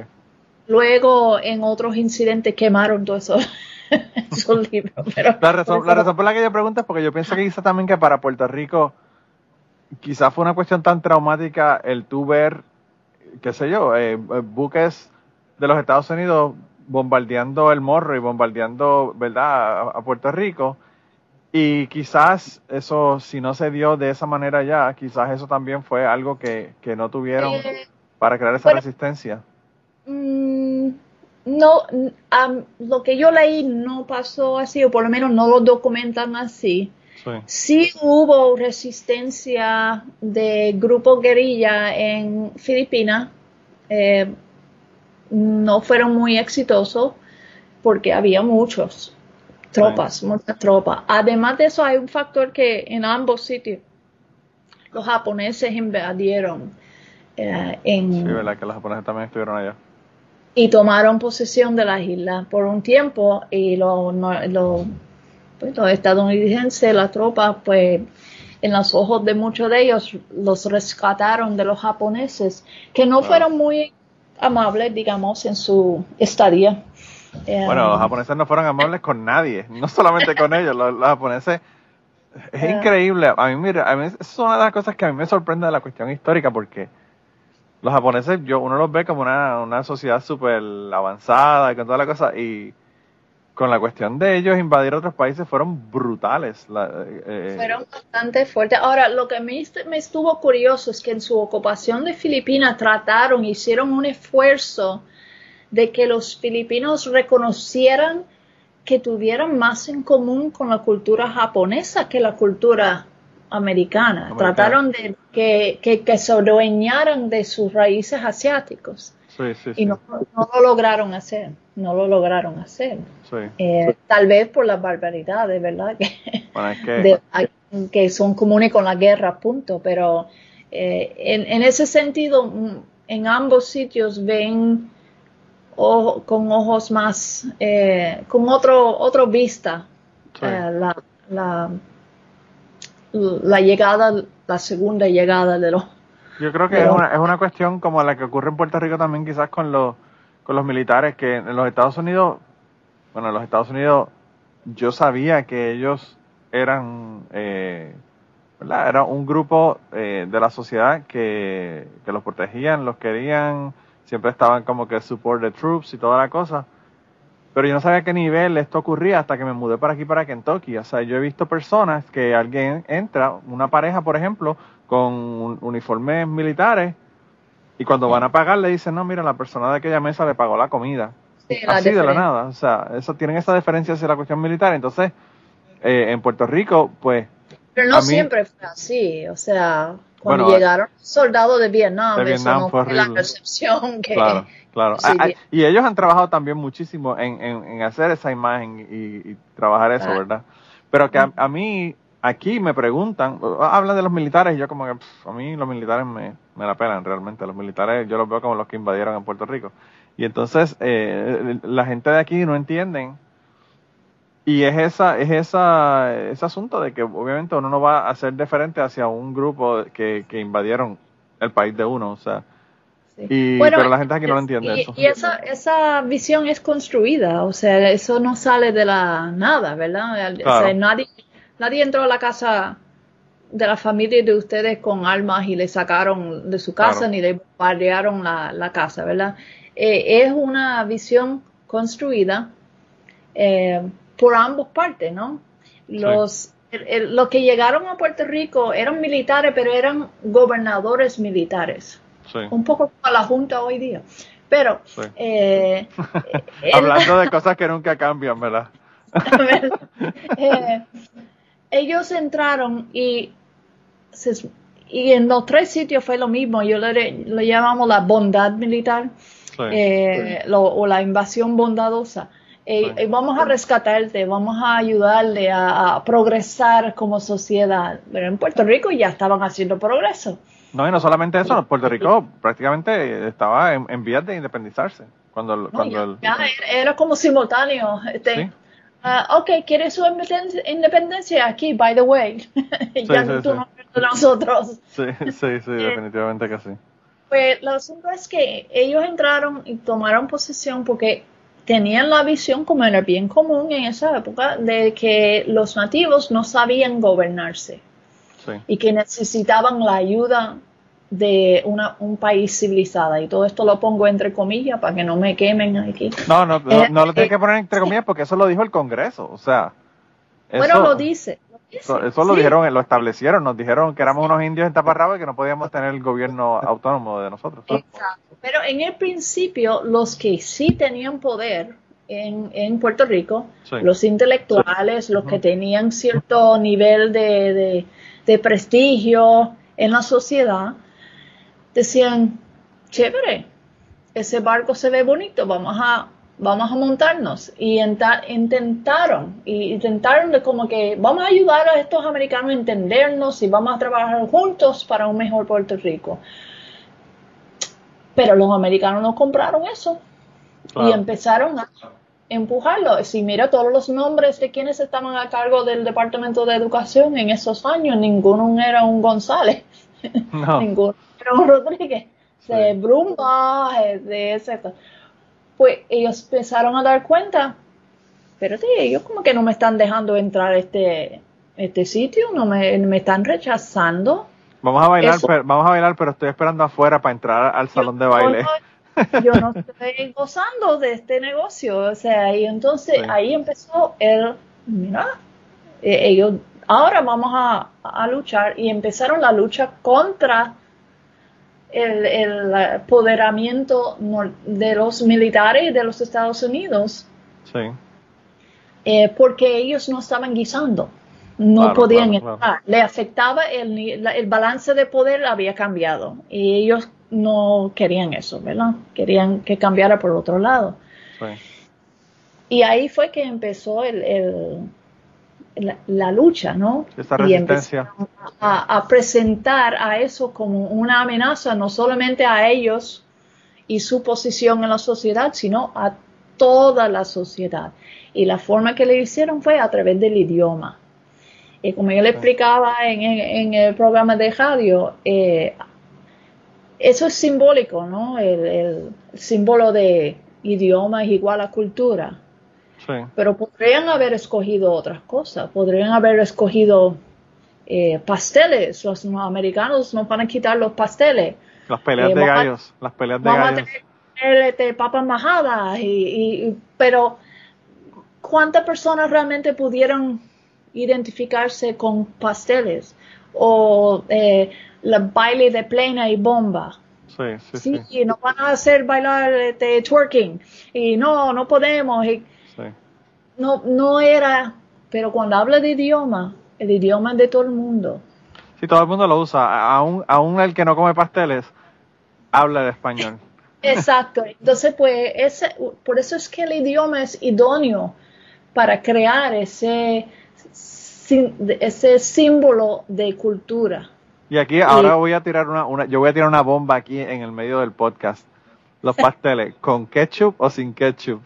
Luego, en otros incidentes, quemaron todos esos, (laughs) (laughs) Pero La razón, por la eso- razón por la que yo pregunto es porque yo pienso que quizá también que para Puerto Rico quizás fue una cuestión tan traumática el tú ver, qué sé yo, eh, eh, buques de los Estados Unidos bombardeando el morro y bombardeando, ¿verdad?, a, a Puerto Rico. Y quizás eso, si no se dio de esa manera ya, quizás eso también fue algo que, que no tuvieron Eh, para crear esa bueno, resistencia. Mm, no, am, lo que yo leí no pasó así, o por lo menos no lo documentan así. Sí. Sí hubo resistencia de grupo guerrilla en Filipinas. eh, no fueron muy exitosos porque había muchos tropas, muchas tropas. Además de eso, hay un factor que en ambos sitios los japoneses invadieron eh, en, Sí, ¿verdad? Que los japoneses también estuvieron allá. Y tomaron posesión de las islas por un tiempo y pues, los estadounidenses, las tropas, pues en los ojos de muchos de ellos los rescataron de los japoneses, que no Wow. fueron muy amables, digamos, en su estadía. Eh, Bueno, los japoneses no fueron amables con nadie, (laughs) no solamente con ellos, los, los japoneses es Ah. increíble. A mí, mira, a mí es una de las cosas que a mí me sorprende de la cuestión histórica porque los japoneses, yo uno los ve como una, una sociedad súper avanzada y con toda la cosa y con la cuestión de ellos invadir otros países fueron brutales. La- eh, Fueron bastante fuertes. Ahora, lo que me, me estuvo curioso es que en su ocupación de Filipinas trataron, hicieron un esfuerzo de que los filipinos reconocieran que tuvieran más en común con la cultura japonesa que la cultura americana. Americana. Trataron de que, que, que se adueñaran de sus raíces asiáticos sí, sí, y no, no lo lograron hacer. No lo lograron hacer. Eh, tal vez por las barbaridades, ¿verdad? Que, Bueno, es que de- a- que son comunes con la guerra, punto. Pero eh, en, en ese sentido, mm, en ambos sitios ven ojo- con ojos más, eh, con otro, otro vista la, la llegada, la segunda llegada de los... Yo creo que es, una, es una cuestión como la que ocurre en Puerto Rico también quizás con los, con los militares, que en los Estados Unidos, bueno, en los Estados Unidos yo sabía que ellos eran, eh, ¿verdad? Era un grupo eh, de la sociedad que, que los protegían, los querían, siempre estaban como que support the troops y toda la cosa. Pero yo no sabía a qué nivel esto ocurría hasta que me mudé para aquí, para Kentucky. O sea, yo he visto personas que alguien entra, una pareja, por ejemplo, con un- uniformes militares, y cuando van a pagar le dicen, no, mira, la persona de aquella mesa le pagó la comida. Sí, la Así de la nada. O sea, eso tienen esa diferencia hacia la cuestión militar. Entonces, eh, en Puerto Rico, pues, Pero no mí- siempre fue así, o sea, cuando Bueno, llegaron soldados de Vietnam, de eso Vietnam no fue fue la horrible. recepción (laughs) que... Claro, claro. Sí, Ah, ah, y ellos han trabajado también muchísimo en, en, en hacer esa imagen y, y trabajar eso, Ah. ¿verdad? Pero que a, a mí, aquí me preguntan, hablan de los militares y yo como que, pff, a mí los militares me, me la pelan realmente. Los militares yo los veo como los que invadieron en Puerto Rico. Y entonces eh, la gente de aquí no entienden. Y es esa, es esa, ese asunto de que obviamente uno no va a ser diferente hacia un grupo que, que invadieron el país de uno, o sea, Sí. y, Bueno, pero la gente aquí no lo entiende y, eso. y esa, esa visión es construida, o sea, eso no sale de la nada, ¿verdad? O sea, nadie, nadie entró a la casa de la familia de ustedes con armas y le sacaron de su casa Claro. ni le bombardearon la, la casa, ¿verdad? Eh, es una visión construida eh, por ambas partes, ¿no? Los, el- el- los que llegaron a Puerto Rico eran militares, pero eran gobernadores militares Sí. un poco como la Junta hoy día. Pero, Sí. eh, el- (laughs) Hablando de cosas que nunca cambian, ¿verdad? (laughs) eh, ellos entraron y, se- y en los tres sitios fue lo mismo. Yo le, le llamamos la bondad militar Sí. eh, lo- o la invasión bondadosa. Eh, Sí. eh, vamos a rescatarte, vamos a ayudarle a, a progresar como sociedad. Pero en Puerto Rico ya estaban haciendo progreso. No, y no solamente eso, Puerto Rico prácticamente estaba en, en vías de independizarse. Cuando, No, cuando ya- el- ya era, como simultáneo. Este, Sí. ah, ok, ¿quieres su independen- independencia? Aquí, by the way. (laughs) ya sí, tú sí. no eres de nosotros. Sí, sí, sí, (laughs) definitivamente que sí. Pues lo asunto es que ellos entraron y tomaron posesión porque tenían la visión, como era bien común en esa época, de que los nativos no sabían gobernarse Sí. y que necesitaban la ayuda de una, un país civilizado. Y todo esto lo pongo entre comillas para que no me quemen aquí. No, no, no, Eh, no lo tienes eh, que poner entre comillas porque eso lo dijo el Congreso. O sea, Bueno, eso- lo dice, Eso, eso lo dijeron, lo establecieron, nos dijeron que éramos unos indios en taparrabos y que no podíamos tener el gobierno (laughs) autónomo de nosotros. Exacto. Pero en el principio, los que sí tenían poder en, en Puerto Rico, Sí. los intelectuales, los que tenían cierto nivel de, de- de prestigio en la sociedad, decían, chévere, ese barco se ve bonito, vamos a, vamos a montarnos. Y enta- intentaron, y intentaron de como que vamos a ayudar a estos americanos a entendernos y vamos a trabajar juntos para un mejor Puerto Rico. Pero los americanos no compraron eso Claro. y empezaron a empujarlo. Si mira todos los nombres de quienes estaban a cargo del Departamento de Educación en esos años, ninguno era un González, No. (laughs) ninguno era un Rodríguez, de Sí. Brumba, eh, de etcétera. Pues ellos empezaron a dar cuenta, espérate, ellos como que no me están dejando entrar a este, este sitio, no me, me están rechazando. Vamos a bailar, Eso. pero, vamos a bailar, pero estoy esperando afuera para entrar al salón de baile. (laughs) Yo no estoy gozando de este negocio, o sea, y entonces Sí. ahí empezó el, mira, eh, ellos, ahora vamos a, a luchar y empezaron la lucha contra el, el apoderamiento nor- de los militares de los Estados Unidos, Sí. eh, porque ellos no estaban guisando, no Claro, podían claro. Le afectaba el, el balance de poder había cambiado y ellos no querían eso, ¿verdad? Querían que cambiara por otro lado. Sí. Y ahí fue que empezó el, el- la, la lucha, ¿no? Esa Y resistencia. empezaron a, a presentar a eso como una amenaza, no solamente a ellos y su posición en la sociedad, sino a toda la sociedad. Y la forma que le hicieron fue a través del idioma. Y como yo le explicaba en, en- en el programa de radio, eh, eso es simbólico, ¿no? El, el símbolo de idioma es igual a cultura. Sí. Pero podrían haber escogido otras cosas, podrían haber escogido eh, pasteles. Los no- americanos nos van a quitar los pasteles. Las peleas Eh, de a- gallos. Las peleas de Vamos a, gallos. tener, este, papas majadas, y, y- pero ¿cuántas personas realmente pudieron identificarse con pasteles? O eh, la baile de plena y bomba. Sí, sí, sí. Sí, nos van a hacer bailar este, twerking. Y no, no podemos. y. no, no era, pero cuando habla de idioma, el idioma es de todo el mundo. Sí, todo el mundo lo usa. Aún, aún el que no come pasteles habla el español. (laughs) Exacto. Entonces, pues, ese, por eso es que el idioma es idóneo para crear ese, ese símbolo de cultura. Y aquí ahora voy a tirar una, una, yo voy a tirar una bomba aquí en el medio del podcast. Los (laughs) pasteles, ¿con ketchup o sin ketchup?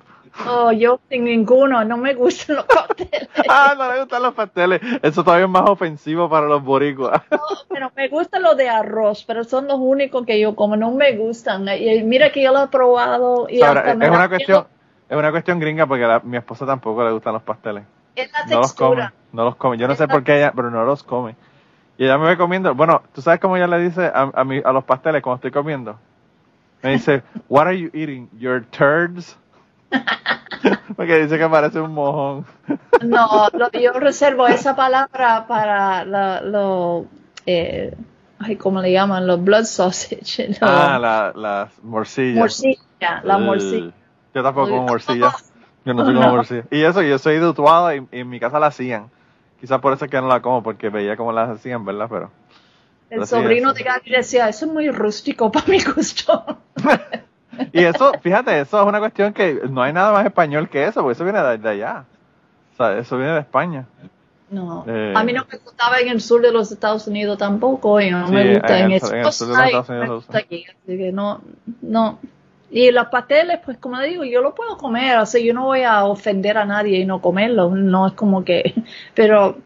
Oh, yo sin ninguno, no me gustan los pasteles. (laughs) Ah, no le gustan los pasteles. Eso todavía es más ofensivo para los boricuas. (laughs) Pero me gustan los de arroz, pero son los únicos que yo como, no me gustan. Y mira que yo lo he probado y Ahora, hasta es me una cuestión, es una cuestión gringa porque a mi esposa tampoco le gustan los pasteles. Es la No los come, no los come. Yo no sé por qué ella, pero no los come. Y ella me ve comiendo. Bueno, ¿tú sabes cómo ella le dice a, a, mí- a los pasteles cuando estoy comiendo? Me dice, What are you eating? Your turds? (laughs) Porque dice que parece un mojón. No, lo- yo reservo esa palabra para la- lo, eh, ay, ¿cómo le llaman? Los blood sausage. (laughs) los- Ah, la, las morcillas. morcilla, la morcilla. Yo tampoco como morcilla. Yo no soy como morcilla. Y eso, yo soy de Utuado y, y en mi casa la hacían. Quizás por eso es que no la como, porque veía cómo las hacían, ¿verdad? Pero El sobrino de Gaby decía, eso es muy rústico para mi gusto. (laughs) Y eso, fíjate, eso es una cuestión que no hay nada más español que eso, porque eso viene de, de allá. O sea, eso viene de España. No, Eh. a mí no me gustaba en el sur de los Estados Unidos tampoco y no Sí, me gusta en en, el en el sur de los Estados Unidos gusta aquí, así que no, no. Y los pasteles, pues como digo, yo lo puedo comer, o sea, yo no voy a ofender a nadie y no comerlos, no es como que, (laughs) pero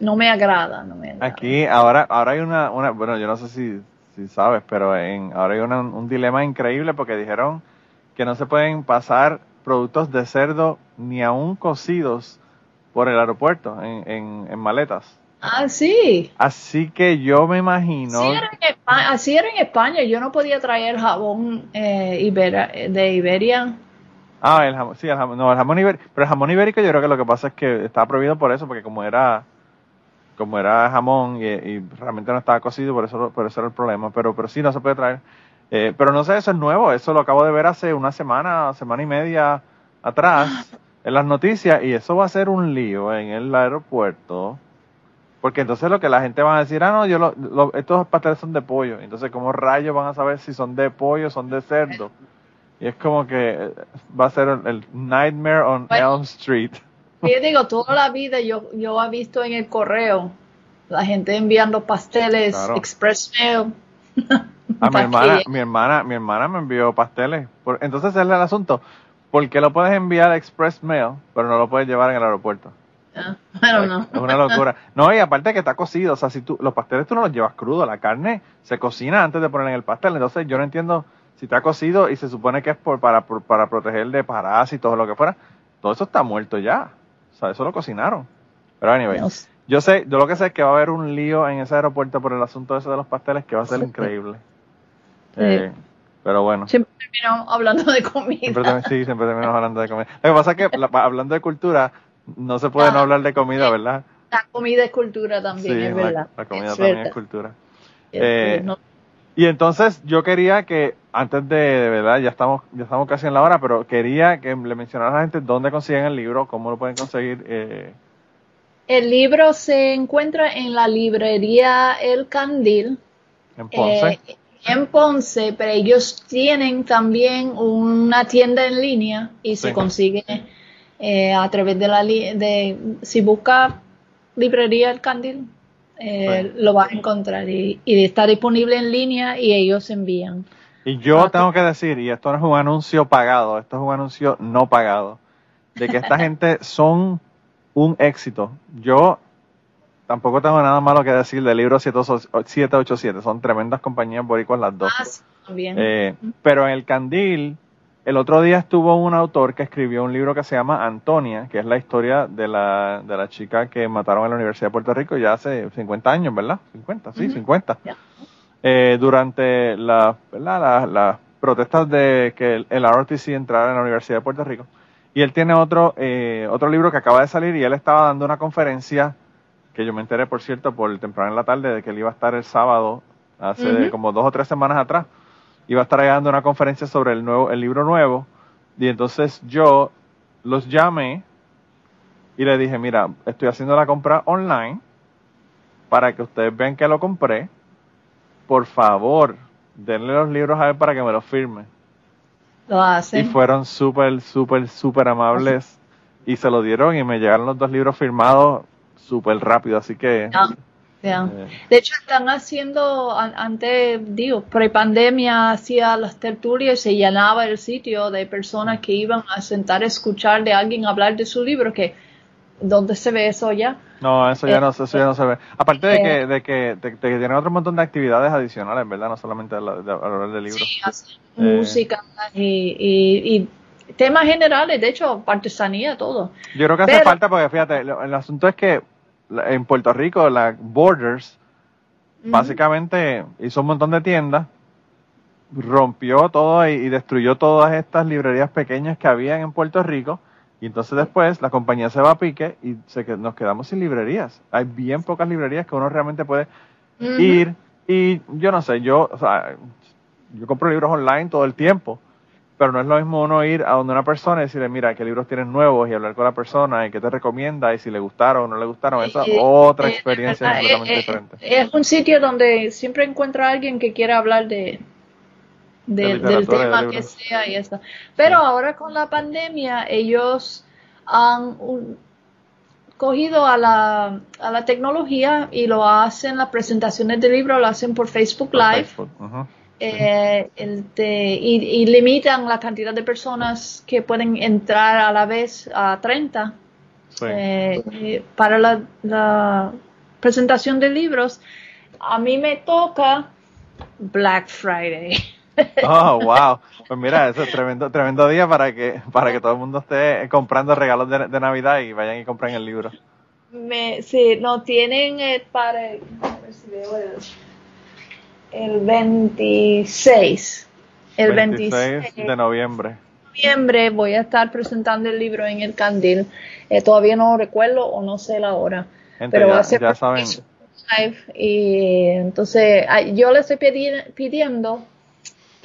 no me agrada, no me agrada. Aquí, ahora, ahora hay una, una, bueno, yo no sé si, si sabes, pero en, ahora hay una- un dilema increíble porque dijeron que no se pueden pasar productos de cerdo ni aún cocidos por el aeropuerto en, en, en maletas. Ah, sí. Así que yo me imagino. Sí era en España, así era en España, yo no podía traer jabón eh, ibera- de Iberia. Ah, el jamón, sí, el jamón, no, el jamón ibérico. Pero el jamón ibérico yo creo que lo que pasa es que estaba prohibido por eso, porque como era como era jamón y, y realmente no estaba cocido, por eso, por eso era el problema. Pero, pero sí, no se puede traer. Eh, pero no sé, eso es nuevo. Eso lo acabo de ver hace una semana, semana y media atrás (laughs) en las noticias y eso va a ser un lío en el aeropuerto. Porque entonces lo que la gente va a decir, ah, no, yo lo, lo- estos pasteles son de pollo. Entonces, ¿cómo rayos van a saber si son de pollo o son de cerdo? Y es como que va a ser el, el Nightmare on Bueno. Elm Street. Yo digo, toda la vida yo, yo he visto en el correo la gente enviando pasteles, Claro. express mail. A mi Pa' (laughs) hermana, mi hermana, mi hermana me envió pasteles. Entonces ese es el asunto. ¿Por qué lo puedes enviar Express Mail, pero no lo puedes llevar en el aeropuerto? Ah. Es una locura. No, y aparte que está cocido, o sea, si tú, los pasteles tú no los llevas crudo, la carne se cocina antes de poner en el pastel, entonces yo no entiendo si está cocido y se supone que es por, para, por- para proteger de parásitos o lo que fuera, todo eso está muerto ya, sea, eso lo cocinaron. Pero anyway, sé. yo sé, yo lo que sé es que va a haber un lío en ese aeropuerto por el asunto ese de los pasteles que va a ser increíble. Sí. Eh, pero bueno. Siempre terminamos hablando de comida. Siempre sí, siempre terminamos hablando de comida. Lo que pasa es que la- hablando de cultura, no se puede no Ah. hablar de comida, ¿verdad? La comida es cultura también, sí, es la- verdad. La, comida Es también verdad. es cultura. Eh, no- Y entonces yo quería que, antes de, de verdad, ya estamos, ya estamos casi en la hora, pero quería que le mencionara a la gente dónde consiguen el libro, cómo lo pueden conseguir. Eh, El libro se encuentra en la librería El Candil. en Ponce. eh, en Ponce, pero ellos tienen también una tienda en línea y se Sí. consigue eh, a través de la de si busca librería El Candil eh, lo va a encontrar y, y está disponible en línea y ellos envían. Y yo Ah, tengo que decir, y esto no es un anuncio pagado, esto es un anuncio no pagado, de que esta (laughs) gente son un éxito. Yo tampoco tengo nada malo que decir del libro 787, son tremendas compañías boricuas las dos. Ah, sí, también. Eh, pero en el Candil, el otro día estuvo un autor que escribió un libro que se llama Antonia, que es la historia de la, de la chica que mataron en la Universidad de Puerto Rico ya hace 50 años, ¿verdad? 50, sí, Ujú. 50. Ya. Eh, durante la, ¿verdad? La, la protestas de que el, el ROTC entrara en la Universidad de Puerto Rico. Y él tiene otro, eh, otro libro que acaba de salir y él estaba dando una conferencia, que yo me enteré, por cierto, por el temprano en la tarde, de que él iba a estar el sábado, hace como dos o tres semanas atrás, iba a estar ahí dando una conferencia sobre el, nuevo, el libro nuevo. Y entonces yo los llamé y le dije, mira, estoy haciendo la compra online para que ustedes vean que lo compré. Por favor, denle los libros a él para que me los firme. Lo Y hacen. fueron súper, súper, súper amables y se lo dieron y me llegaron los dos libros firmados súper rápido. Así que... Ah, eh, De hecho, están haciendo, an- antes, digo, pre-pandemia, hacía las tertulias, se llenaba el sitio de personas que iban a sentar a escuchar de alguien hablar de su libro, que, ¿dónde se ve eso ya? No, eso ya Eh, no, eso ya no se ve. Aparte de eh, que, de que, de, de que tienen otro montón de actividades adicionales, ¿verdad? No solamente de hablar de libros. Sí, hacen Eh. música y, y- y temas generales, de hecho, artesanía, todo. Yo creo que hace falta porque fíjate, lo- el asunto es que en Puerto Rico la Borders básicamente hizo un montón de tiendas, rompió todo y, y destruyó todas estas librerías pequeñas que habían en Puerto Rico y entonces después la compañía se va a pique y se que nos quedamos sin librerías. Hay bien pocas librerías que uno realmente puede ir y yo no sé, yo, o sea, yo compro libros online todo el tiempo, pero no es lo mismo uno ir a donde una persona y decirle, mira, qué libros tienes nuevos y hablar con la persona y qué te recomienda y si le gustaron o no le gustaron, esa es Eh, otra eh, experiencia eh, completamente eh, diferente. Es un sitio donde siempre encuentro a alguien que quiera hablar de, de- De del de tema que sea y eso. Pero Sí. ahora con la pandemia ellos han un- cogido a la, a la tecnología y lo hacen, las presentaciones de libros lo hacen por Facebook Por Live. Facebook. Eh, el de- y, y limitan la cantidad de personas que pueden entrar a la vez a 30 Sí. eh, eh, para la, la presentación de libros. A mí me toca Black Friday. Oh, wow. Pues mira, eso es tremendo, tremendo día para que, para que todo el mundo esté comprando regalos de, de Navidad y vayan y compren el libro. Me, sí, no tienen eh, para el, el 26. El 26, de noviembre. noviembre voy a estar presentando el libro en el Candil. Eh, todavía no recuerdo o no sé la hora. Gente, pero va ya, a ser ya saben, Live. Y entonces ah, yo le estoy pidiendo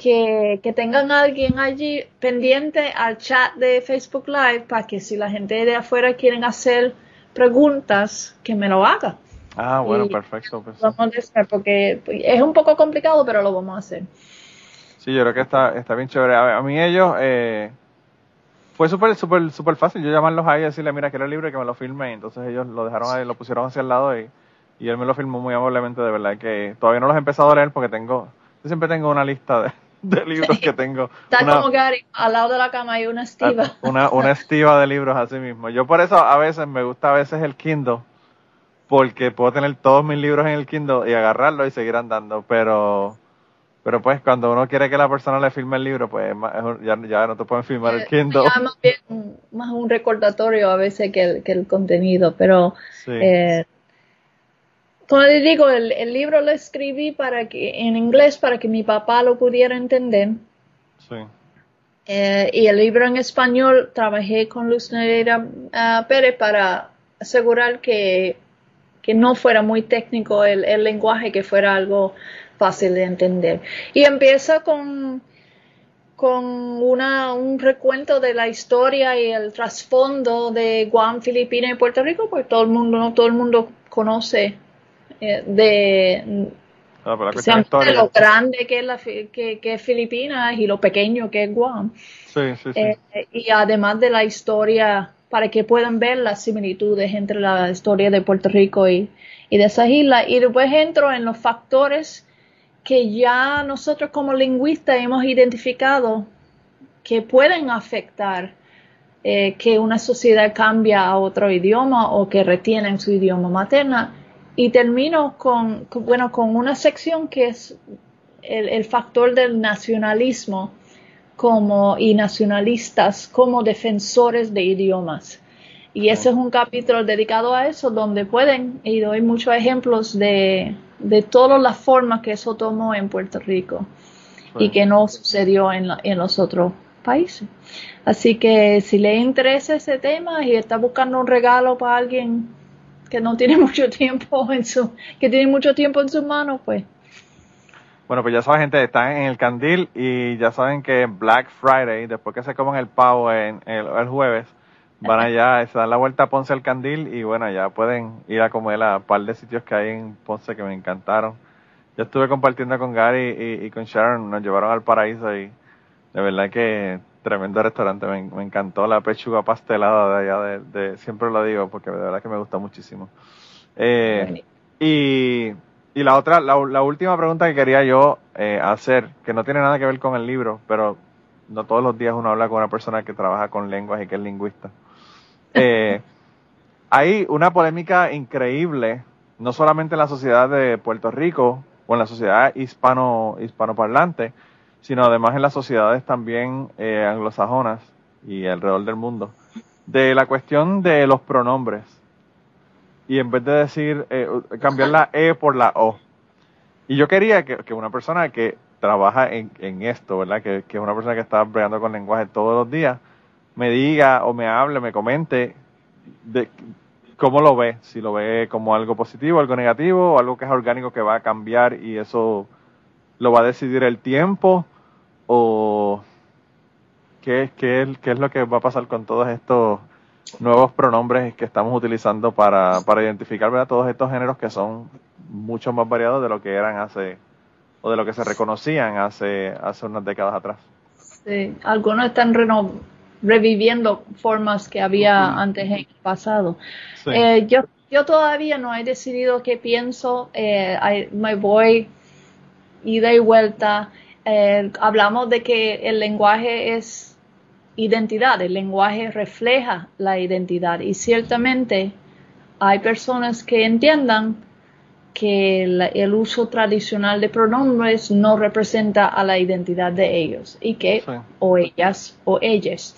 que, que tengan a alguien allí pendiente al chat de Facebook Live para que si la gente de afuera quieren hacer preguntas, que me lo haga. Ah, bueno, y- perfecto. pues. Vamos a hacer porque es un poco complicado, pero lo vamos a hacer. Sí, yo creo que está, está bien chévere. A, a mí ellos, eh, fue súper, súper, súper fácil yo llamarlos ahí y decirle, mira, quiero el libro y que me lo firme. Y entonces ellos lo dejaron ahí, lo pusieron hacia el lado y, y él me lo firmó muy amablemente, de verdad que todavía no los he empezado a leer porque tengo, yo siempre tengo una lista de, de libros que tengo. Está una, como Gary, al lado de la cama hay una estiva. una, una estiva de libros así mismo. Yo por eso a veces me gusta a veces el Kindle, porque puedo tener todos mis libros en el Kindle y agarrarlo y seguir andando, pero pero pues cuando uno quiere que la persona le firme el libro, pues es más- es un- ya, ya no te pueden firmar el Kindle. Ya más bien un- más un recordatorio a veces que el, que el contenido, pero Sí. eh, como les digo, el, el libro lo escribí para que en inglés para que mi papá lo pudiera entender sí. Eh, y el libro en español trabajé con Luz Nereida ah, Pérez para asegurar que, que no fuera muy técnico el, el lenguaje, que fuera algo fácil de entender. Y empieza con, con una, un recuento de la historia y el trasfondo de Guam, Filipinas y Puerto Rico, porque todo el mundo, no todo el mundo conoce eh, de Ah, pero lo grande que es, la, que, que es Filipinas y lo pequeño que es Guam. Sí, sí, sí. Eh, y además de la historia, para que puedan ver las similitudes entre la historia de Puerto Rico y, y de esas islas. Y después entro en los factores que ya nosotros como lingüistas hemos identificado que pueden afectar eh, que una sociedad cambia a otro idioma o que retienen su idioma materna. Y termino con, con- bueno, con una sección que es el, el factor del nacionalismo como, y nacionalistas como defensores de idiomas. Y ese es un capítulo dedicado a eso, donde pueden, y doy muchos ejemplos de, de todas las formas que eso tomó en Puerto Rico. y que no sucedió en, la- en los otros países. Así que si le interesa ese tema y está buscando un regalo para alguien que no tiene (laughs) mucho tiempo en su, que tiene mucho tiempo en sus manos, pues Bueno, pues ya saben, gente, están en el candil y ya saben que Black Friday, después que se coman el pavo en, el, el jueves, van allá, se dan la vuelta a Ponce al candil y bueno, ya pueden ir a comer a un par de sitios que hay en Ponce que me encantaron. Yo estuve compartiendo con Gary y, y con Sharon, nos llevaron al paraíso y de verdad que tremendo restaurante, me, me encantó la pechuga pastelada de allá, de, de- siempre lo digo porque de verdad que me gusta muchísimo. Eh, y, y la otra, la, la última pregunta que quería yo eh, hacer, que no tiene nada que ver con el libro, pero no todos los días uno habla con una persona que trabaja con lenguas y que es lingüista. (laughs) Eh, hay una polémica increíble, no solamente en la sociedad de Puerto Rico o en la sociedad hispano, hispanoparlante, sino además en las sociedades también eh, anglosajonas y alrededor del mundo, de la cuestión de los pronombres y en vez de decir, eh, cambiar la E por la O. Y yo quería que, que una persona que trabaja en, en esto, ¿verdad? Que, que es una persona que está bregando con lenguaje todos los días, me diga o me hable, me comente de cómo lo ve, si lo ve como algo positivo, algo negativo, algo que es orgánico que va a cambiar y eso lo va a decidir el tiempo, o qué, qué, es- qué es lo que va a pasar con todos estos nuevos pronombres que estamos utilizando para, para identificar ¿verdad? todos estos géneros que son mucho más variados de lo que eran hace, o de lo que se reconocían hace, hace unas décadas atrás. Sí, algunos están reno- reviviendo formas que había antes en el pasado. Sí. Eh, yo, yo todavía no he decidido qué pienso. eh, hay- me voy ida y vuelta. Eh, hablamos de que el lenguaje es identidad, el lenguaje refleja la identidad y ciertamente hay personas que entiendan que el uso tradicional de pronombres no representa a la identidad de ellos y que Sí. o ellas o ellas.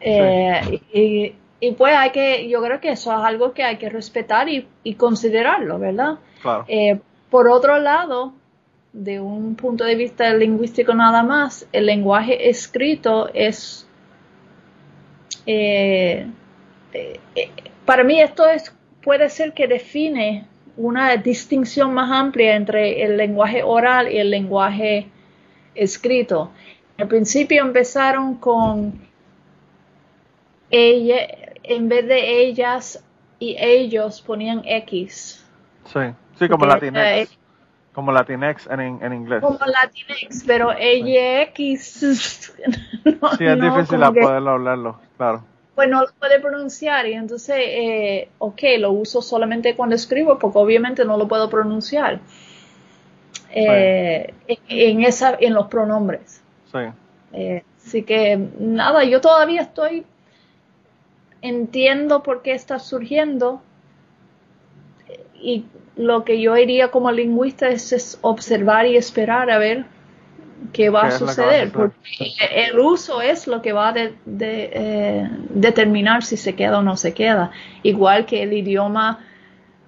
Eh, y, y pues hay que, yo creo que eso es algo que hay que respetar y, y considerarlo, ¿verdad? Claro. Eh, por otro lado, de un punto de vista lingüístico nada más, el lenguaje escrito es, eh, eh, eh, para mí esto es, puede ser que define una distinción más amplia entre el lenguaje oral y el lenguaje escrito. Al principio empezaron con ella, en vez de ellas y ellos ponían X. Sí, sí como Latinx. Como Latinx en, in- en inglés. como Latinx, pero X (laughs) no, Sí, es no, difícil a poderlo hablarlo, claro. pues no lo puede pronunciar y entonces, eh, ok, lo uso solamente cuando escribo porque obviamente no lo puedo pronunciar. Eh, en, en esa, en los pronombres. Sí. Eh, así que nada, yo todavía estoy, entiendo por qué está surgiendo eh, y lo que yo haría como lingüista es, es observar y esperar a ver qué va ¿Qué a va suceder, porque el uso es lo que va a de- de, eh, determinar si se queda o no se queda, igual que el idioma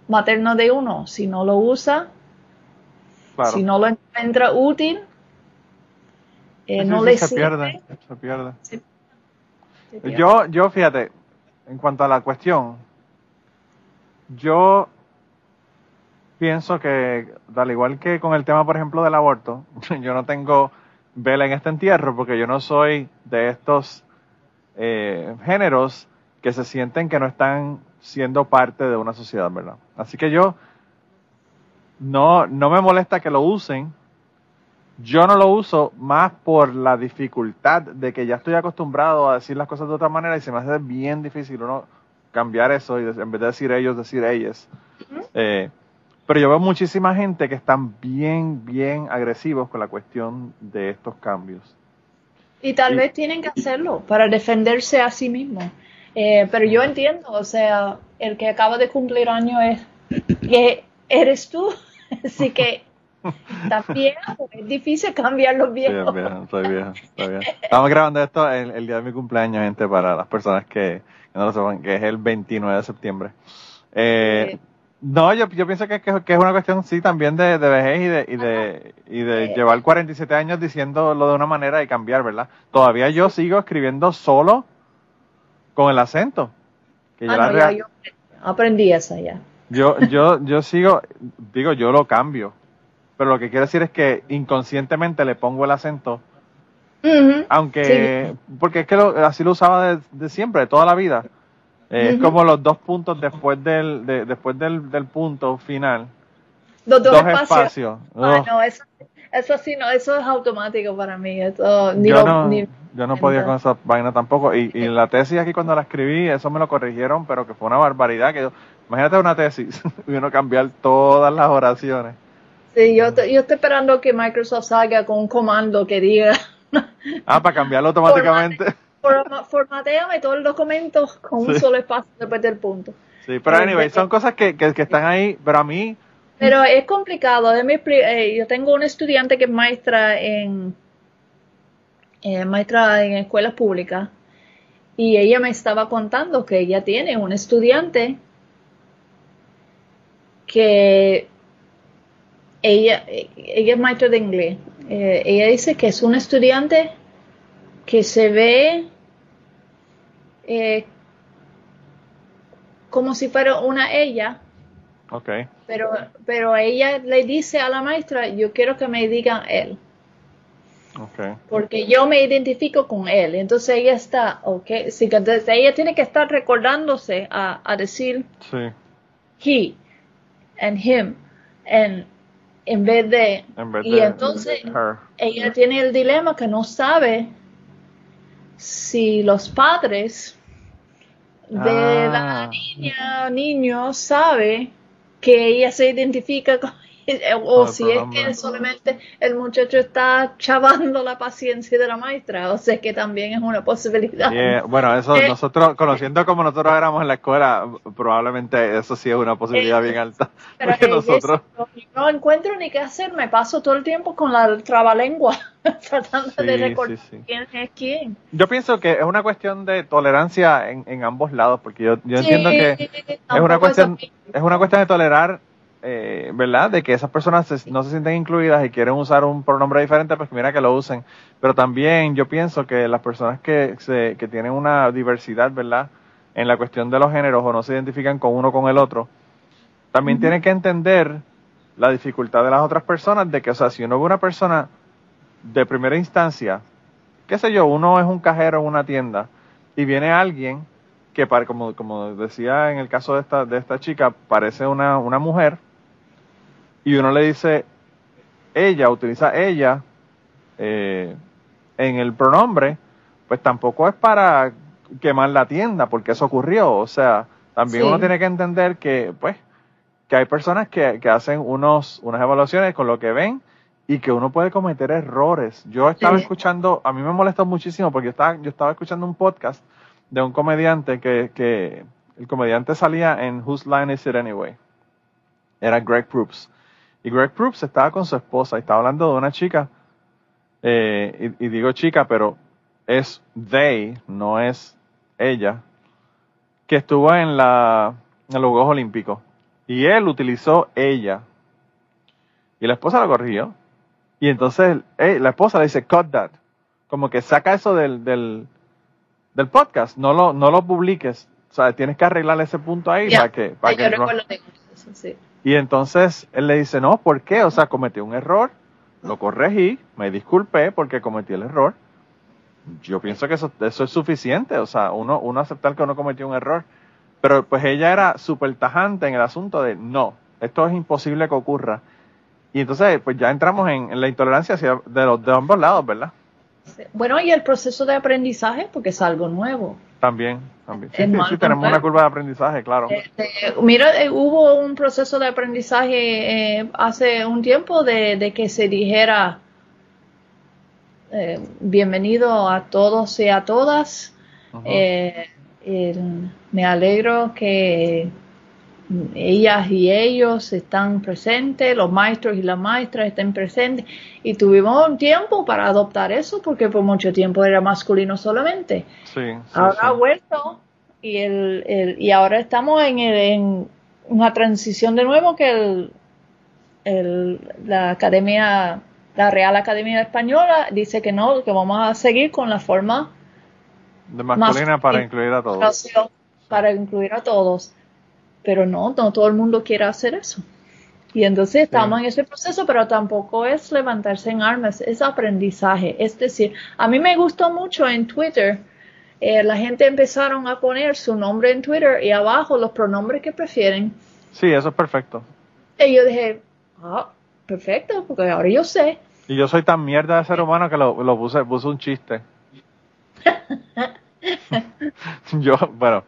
materno de uno, si no lo usa, Claro. si no lo encuentra útil, eh, no le se sirve, pierde, se pierde. se pierde. Yo, yo, fíjate, en cuanto a la cuestión, yo pienso que, al igual que con el tema, por ejemplo, del aborto, (laughs) yo no tengo vela en este entierro porque yo no soy de estos eh, géneros que se sienten que no están siendo parte de una sociedad, ¿verdad? Así que yo no, no me molesta que lo usen. Yo no lo uso más por la dificultad de que ya estoy acostumbrado a decir las cosas de otra manera y se me hace bien difícil uno cambiar eso y en vez de decir ellos, decir ellas. Eh, pero yo veo muchísima gente que están bien, bien agresivos con la cuestión de estos cambios. Y tal Y- vez tienen que hacerlo para defenderse a sí mismo. Eh, pero yo entiendo, o sea, el que acaba de cumplir año es, que eres tú. (laughs) Así que (laughs) también es difícil cambiar los viejos. es viejo, soy viejo, soy viejo. Estamos grabando esto el, el día de mi cumpleaños, gente, para las personas que, que no lo sepan, que es el 29 de septiembre. Eh, Sí. No, yo, yo pienso que, que, que es una cuestión, sí, también de, de vejez y de, y de, y de Eh. llevar 47 años diciéndolo de una manera y cambiar, ¿verdad? Todavía yo sigo escribiendo solo con el acento. Que yo, Ah, no, ya yo aprendí esa ya. yo, yo, yo sigo, digo, yo lo cambio. Pero lo que quiero decir es que inconscientemente le pongo el acento, aunque, porque es que lo- así lo usaba de, de siempre, de toda la vida. Eh, Es como los dos puntos después del, de- después del, del punto final. Los dos, Dos espacios. Ugh. no, eso, eso sí, no, eso es automático para mí. Eso, ni yo lo- no, ni- yo no podía con esa vaina tampoco. Y, y la tesis aquí cuando la escribí, eso me lo corrigieron, pero que fue una barbaridad. que yo, Imagínate una tesis (laughs) y uno cambiar todas las oraciones. Sí, yo, te- yo estoy esperando que Microsoft salga con un comando que diga Ah, para cambiarlo (laughs) automáticamente. Forma- formateame todo el documento con un solo espacio después del punto. Sí, pero Eh, anyway, de- son cosas que, que, que están ahí, pero a mí, Pero es complicado. déjame expli- eh, yo tengo una estudiante que es maestra en eh, maestra en escuelas públicas y ella me estaba contando que ella tiene un estudiante que ella, ella es maestra de inglés. Eh, ella dice que es un estudiante que se ve eh, como si fuera una ella, ok, pero, pero ella le dice a la maestra, yo quiero que me digan él, ok. porque yo me identifico con él. Entonces ella está, ok, sí, entonces ella tiene que estar recordándose a, a decir Sí, he and him, and, en vez de... en vez y de entonces her. ella tiene el dilema que no sabe si los padres de Ah. la niña niño sabe que ella se identifica con (laughs) o si es que solamente el muchacho está chavando la paciencia de la maestra, o sea que también es una posibilidad. Yeah, Bueno, eso Eh, nosotros, conociendo como nosotros éramos en la escuela, probablemente eso sí es una posibilidad Eh, bien alta. Pero Porque es nosotros, eso, no encuentro ni qué hacer, me paso todo el tiempo con la trabalengua (laughs) tratando Sí, de recordar sí, sí. quién es quién. yo pienso que es una cuestión de tolerancia en, en ambos lados, porque yo, yo entiendo que es una cuestión, es una cuestión de tolerar, eh, ¿verdad? De que esas personas se- no se sienten incluidas y quieren usar un pronombre diferente, pues mira que lo usen. Pero también yo pienso que las personas que, se, que tienen una diversidad, ¿verdad? En la cuestión de los géneros o no se identifican con uno o con el otro, también tienen que entender la dificultad de las otras personas de que, o sea, si uno ve una persona de primera instancia, qué sé yo, uno es un cajero en una tienda y viene alguien que, para, como, como decía en el caso de esta, de esta chica, parece una, una mujer y uno le dice ella, utiliza ella eh, en el pronombre, pues tampoco es para quemar la tienda, porque eso ocurrió. O sea, también Sí. uno tiene que entender que, pues, que hay personas que, que hacen unos, unas evaluaciones con lo que ven y que uno puede cometer errores. Yo estaba Sí. escuchando, a mí me molestó muchísimo porque yo estaba, yo estaba escuchando un podcast de un comediante que, que el comediante salía en Whose Line Is It Anyway? Era Greg Proops. Y Greg Proops estaba con su esposa y estaba hablando de una chica, eh, y, y digo chica, pero es they, no es ella, que estuvo en, la, en los Juegos Olímpicos. Y él utilizó ella. Y la esposa lo corrigió. Y entonces eh, la esposa le dice, cut that. Como que saca eso del, del, del podcast, no lo, no lo publiques. O sea, tienes que arreglar ese punto ahí para que, para yo que no- recuerdo de eso, sí. Y entonces él le dice, no, ¿por qué? O sea, cometí un error, lo corregí, me disculpé porque cometí el error. Yo pienso que eso, eso es suficiente, o sea, uno, uno aceptar que uno cometió un error. Pero pues ella era súper tajante en el asunto de, no, esto es imposible que ocurra. Y entonces, pues ya entramos en, la intolerancia de, los, de ambos lados, ¿verdad? Bueno, y el proceso de aprendizaje, porque es algo nuevo. También, también. Sí, sí, sí, tenemos una curva de aprendizaje, claro. Este, mira, eh, hubo un proceso de aprendizaje eh, hace un tiempo de, de que se dijera eh, bienvenido a todos y a todas. El- me alegro que ellas y ellos están presentes, los maestros y las maestras estén presentes y tuvimos un tiempo para adoptar eso porque por mucho tiempo era masculino solamente. sí, sí, Ahora sí. ha vuelto y, el, el- y ahora estamos en, el- en una transición de nuevo que el, el- la Academia, la Real Academia Española dice que no, que vamos a seguir con la forma De masculina para incluir a todos. para incluir a todos. Pero no, no todo el mundo quiere hacer eso. Y entonces estamos en ese proceso, pero tampoco es levantarse en armas, es aprendizaje. Es decir, a mí me gustó mucho en Twitter, eh, la gente empezaron a poner su nombre en Twitter y abajo los pronombres que prefieren. Sí, eso es perfecto. Y yo dije, ah, perfecto, porque ahora yo sé. Y yo soy tan mierda de ser humano que lo, lo puse, puse un chiste. (laughs) (laughs) yo, bueno,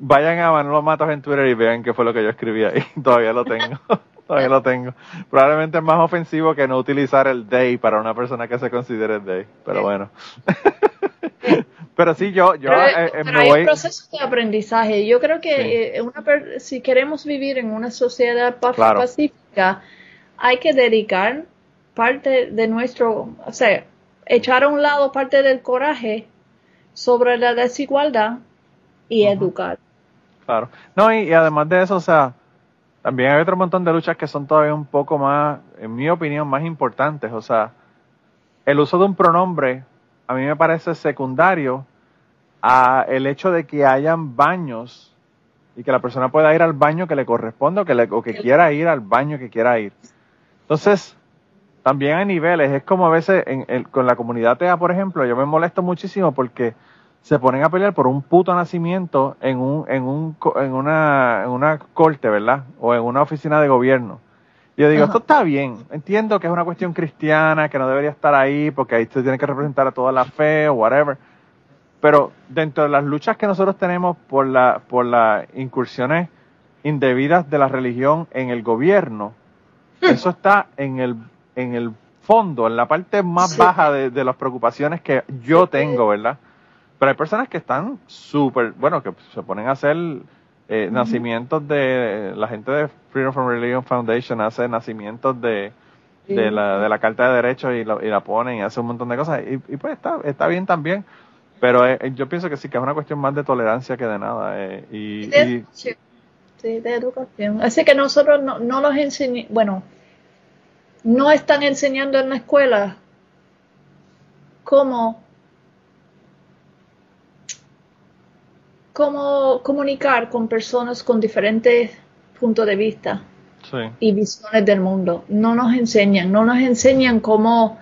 vayan a Manolo Matos en Twitter y vean qué fue lo que yo escribí ahí. (laughs) Todavía lo tengo. (laughs) Todavía lo tengo. Probablemente es más ofensivo que no utilizar el day para una persona que se considere day. Pero bueno. (laughs) Pero sí, yo, yo Pero, eh, eh, pero me hay voy. un proceso de aprendizaje. Yo creo que eh, una per- si queremos vivir en una sociedad Claro. pacífica, hay que dedicar parte de nuestro, o sea, echar a un lado parte del coraje sobre la desigualdad y educar. Claro. No, y, además de eso, o sea, también hay otro montón de luchas que son todavía un poco más, en mi opinión, más importantes. O sea, el uso de un pronombre a mí me parece secundario a el hecho de que hayan baños y que la persona pueda ir al baño que le corresponda o que, le- o que quiera ir al baño que quiera ir. Entonces, también hay niveles. Es como a veces en, el- con la comunidad TEA, por ejemplo, yo me molesto muchísimo porque se ponen a pelear por un puto nacimiento en un en un en una en una corte, ¿verdad? O en una oficina de gobierno. Y yo digo, Ajá. esto está bien. Entiendo que es una cuestión cristiana, que no debería estar ahí porque ahí se tiene que representar a toda la fe o whatever. Pero dentro de las luchas que nosotros tenemos por la por las incursiones indebidas de la religión en el gobierno, eso está en el en el fondo, en la parte más Sí. baja de, de las preocupaciones que yo tengo, ¿verdad? Pero hay personas que están súper, bueno, que se ponen a hacer eh, nacimientos de, la gente de Freedom from Religion Foundation hace nacimientos de, de, la, de la Carta de Derechos y, lo- y la ponen y hace un montón de cosas. Y, y pues está, está bien también. Pero eh, yo pienso que sí, que es una cuestión más de tolerancia que de nada. eh, y, de, y- sí, sí, de educación. Así que nosotros no, no los enseñamos, bueno, no están enseñando en la escuela cómo, cómo comunicar con personas con diferentes puntos de vista sí, y visiones del mundo. No nos enseñan, no nos enseñan cómo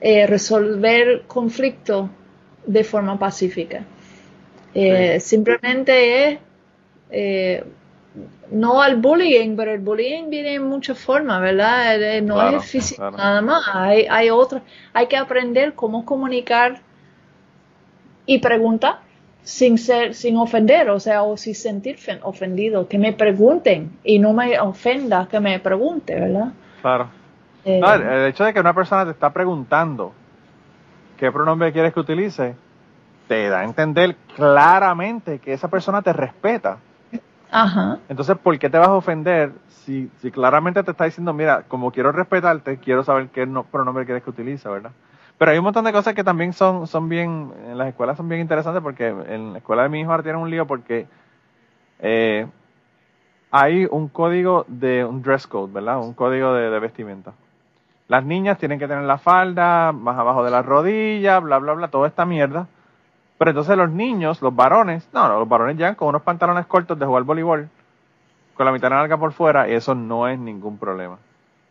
eh, resolver conflictos de forma pacífica. Eh, Simplemente es eh, no al bullying, pero el bullying viene en muchas formas, ¿verdad? Eh, No Claro, es físico claro. nada más, hay, hay otra, hay que aprender cómo comunicar y preguntar sin ser, sin ofender, o sea, o sin sentir fen- ofendido, que me pregunten y no me ofenda que me pregunte, ¿verdad? claro. Eh, No, el, el hecho de que una persona te está preguntando qué pronombre quieres que utilice, te da a entender claramente que esa persona te respeta. Ajá, Entonces, ¿por qué te vas a ofender si, si claramente te está diciendo, mira, como quiero respetarte, quiero saber qué no- pronombre quieres que utilice, ¿verdad? Pero hay un montón de cosas que también son, son bien, en las escuelas son bien interesantes porque en la escuela de mi hijo ahora tienen un lío porque eh, hay un código de un dress code, ¿verdad? Un código de, de vestimenta. Las niñas tienen que tener la falda más abajo de la rodilla, bla, bla, bla, toda esta mierda. Pero entonces los niños, los varones, no, no, los varones llegan con unos pantalones cortos de jugar voleibol, con la mitad larga por fuera, y eso no es ningún problema.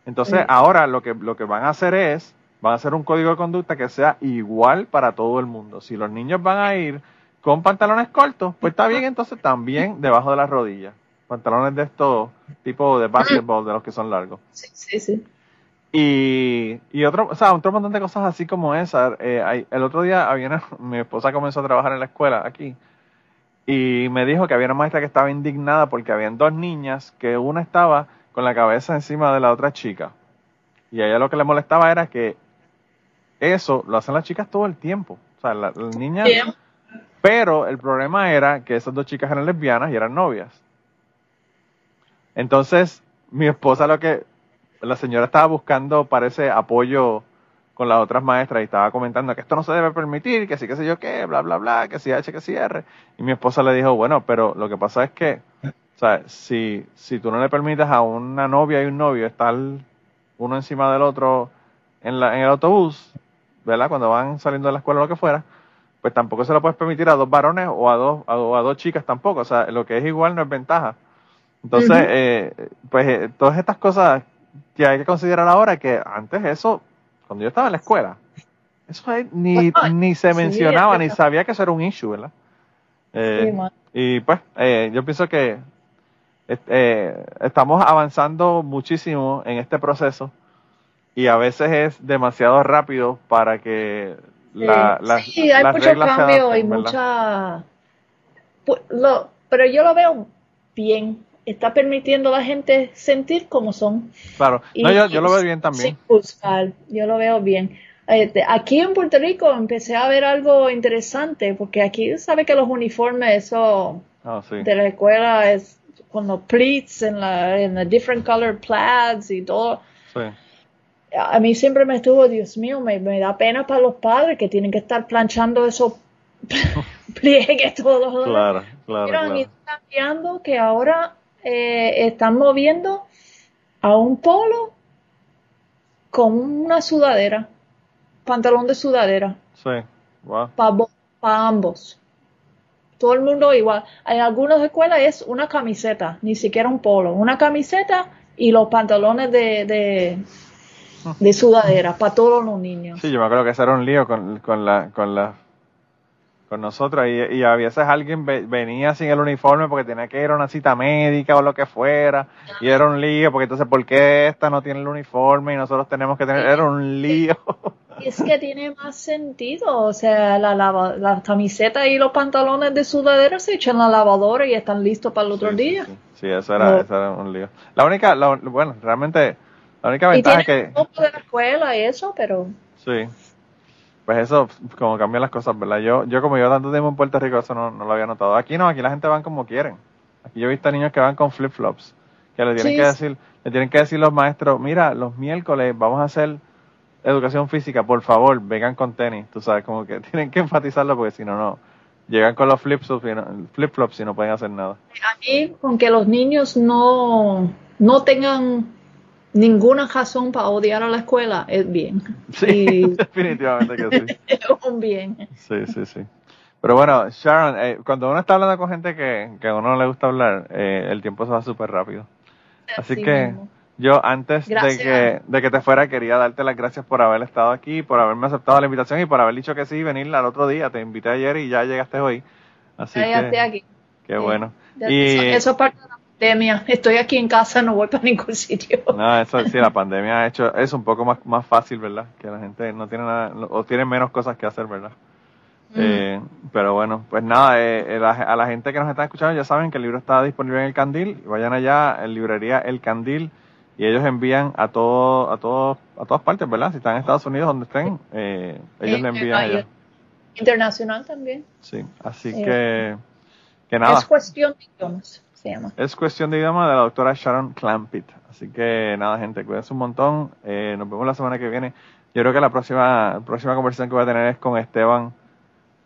Entonces Sí. ahora lo que, lo que van a hacer es, van a hacer un código de conducta que sea igual para todo el mundo. Si los niños van a ir con pantalones cortos, pues está bien, entonces también debajo de las rodillas. Pantalones de estos tipo de básquetbol, de los que son largos. sí, sí, sí. Y, y otro, o sea, otro montón de cosas así como esa. Eh, hay- el otro día había una- (laughs) mi esposa comenzó a trabajar en la escuela aquí y me dijo que había una maestra que estaba indignada porque habían dos niñas que una estaba con la cabeza encima de la otra chica. Y a ella lo que le molestaba era que eso lo hacen las chicas todo el tiempo. O sea, la- las niñas... Bien. Pero el problema era que esas dos chicas eran lesbianas y eran novias. Entonces, mi esposa lo que, la señora estaba buscando, parece, apoyo con las otras maestras y estaba comentando que esto no se debe permitir, que sí, que sé yo qué, bla, bla, bla, que sí H, que sí R. Y mi esposa le dijo, bueno, pero lo que pasa es que O sea, si, si tú no le permites a una novia y un novio estar uno encima del otro en, la, en el autobús, ¿verdad? Cuando van saliendo de la escuela o lo que fuera, pues tampoco se lo puedes permitir a dos varones o a dos, a, o a dos chicas tampoco. O sea, lo que es igual no es ventaja. Entonces, eh, pues eh, todas estas cosas que hay que considerar ahora, que antes eso, cuando yo estaba en la escuela, eso ni, ni se mencionaba, ni sabía que eso era un issue, ¿verdad? Eh, Sí, y pues, eh, yo pienso que eh, estamos avanzando muchísimo en este proceso y a veces es demasiado rápido para que la, Sí. las- sí, hay las mucho reglas cambio y mucha... lo- pero yo lo veo bien. Está permitiendo a la gente sentir como son. Claro, Y- no, yo, yo lo veo bien también. Sin juzgar, yo lo veo bien. Este, aquí en Puerto Rico empecé a ver algo interesante, porque aquí sabe que los uniformes, eso Ah, sí. de la escuela es con los pleats en la, en the different color plaids y todo. sí. A mí siempre me estuvo, Dios mío, me, me da pena para los padres que tienen que estar planchando esos (laughs) pliegues todos los días. Claro, claro, Pero claro. cambiando que ahora eh, están moviendo a un polo con una sudadera, pantalón de sudadera, Sí, wow. para ambos. Todo el mundo igual. En algunas escuelas es una camiseta, ni siquiera un polo, una camiseta y los pantalones de, de, de sudadera para todos los niños. Sí, yo me acuerdo que ese era un lío con, con la, con la, con nosotros y, y a veces alguien ve- venía sin el uniforme porque tenía que ir a una cita médica o lo que fuera y era un lío porque entonces ¿por qué esta no tiene el uniforme y nosotros tenemos que tener? Era un lío. Y es que tiene más sentido, o sea, la, lava, la camiseta y los pantalones de sudadera se echan a la lavadora y están listos para el otro Sí, día. Sí, Sí, eso era, No. eso era un lío. La única, la- bueno, realmente la única Y ventaja tiene es un poco de la escuela y eso, pero Sí. Pues eso, como cambian las cosas, ¿verdad? Yo, yo como yo tanto tiempo en Puerto Rico, eso no, no lo había notado. Aquí no, aquí la gente van como quieren. Aquí yo he visto niños que van con flip-flops, que le tienen que decir, le tienen que decir los maestros, mira, los miércoles vamos a hacer educación física, por favor, vengan con tenis. Tú sabes, como que (laughs) tienen que enfatizarlo porque si no, no. Llegan con los flip-flops y no, flip-flops y no pueden hacer nada. a mí, con que los niños no, no tengan ninguna razón para odiar a la escuela, es bien. (laughs) Sí, Y (laughs) definitivamente que sí. (laughs) es un bien. Sí, sí, sí. Pero bueno, Sharon, eh, cuando uno está hablando con gente que, que a uno no le gusta hablar, eh, el tiempo se va súper rápido. Así que mismo. yo antes de que, de que te fuera quería darte las gracias por haber estado aquí, por haberme aceptado la invitación y por haber dicho que sí y venir al otro día. Te invité ayer y ya llegaste hoy. Así Ya, que aquí. qué Sí. bueno. Y Eso, eso es parte de pandemia. (laughs) Estoy aquí en casa, no voy para ningún sitio. no, eso sí, la (laughs) pandemia ha hecho eso un poco más, más fácil, ¿verdad? Que la gente no tiene nada, o tiene menos cosas que hacer, ¿verdad? Mm. Eh, pero bueno, pues nada, eh, eh, la- a la gente que nos está escuchando ya saben que el libro está disponible en el Candil. Vayan allá en librería El Candil y ellos envían a todo, a todos, a todas partes, ¿verdad? Si están en Estados Unidos, donde estén, eh, ellos le envían allá. Internacional también. Sí, así Sí. que, que nada. Es cuestión de idiomas, se llama. Es cuestión de idioma de la doctora Sharon Clampett. Así que nada, gente, cuídense un montón. Eh, nos vemos la semana que viene. Yo creo que la próxima, próxima conversación que voy a tener es con Esteban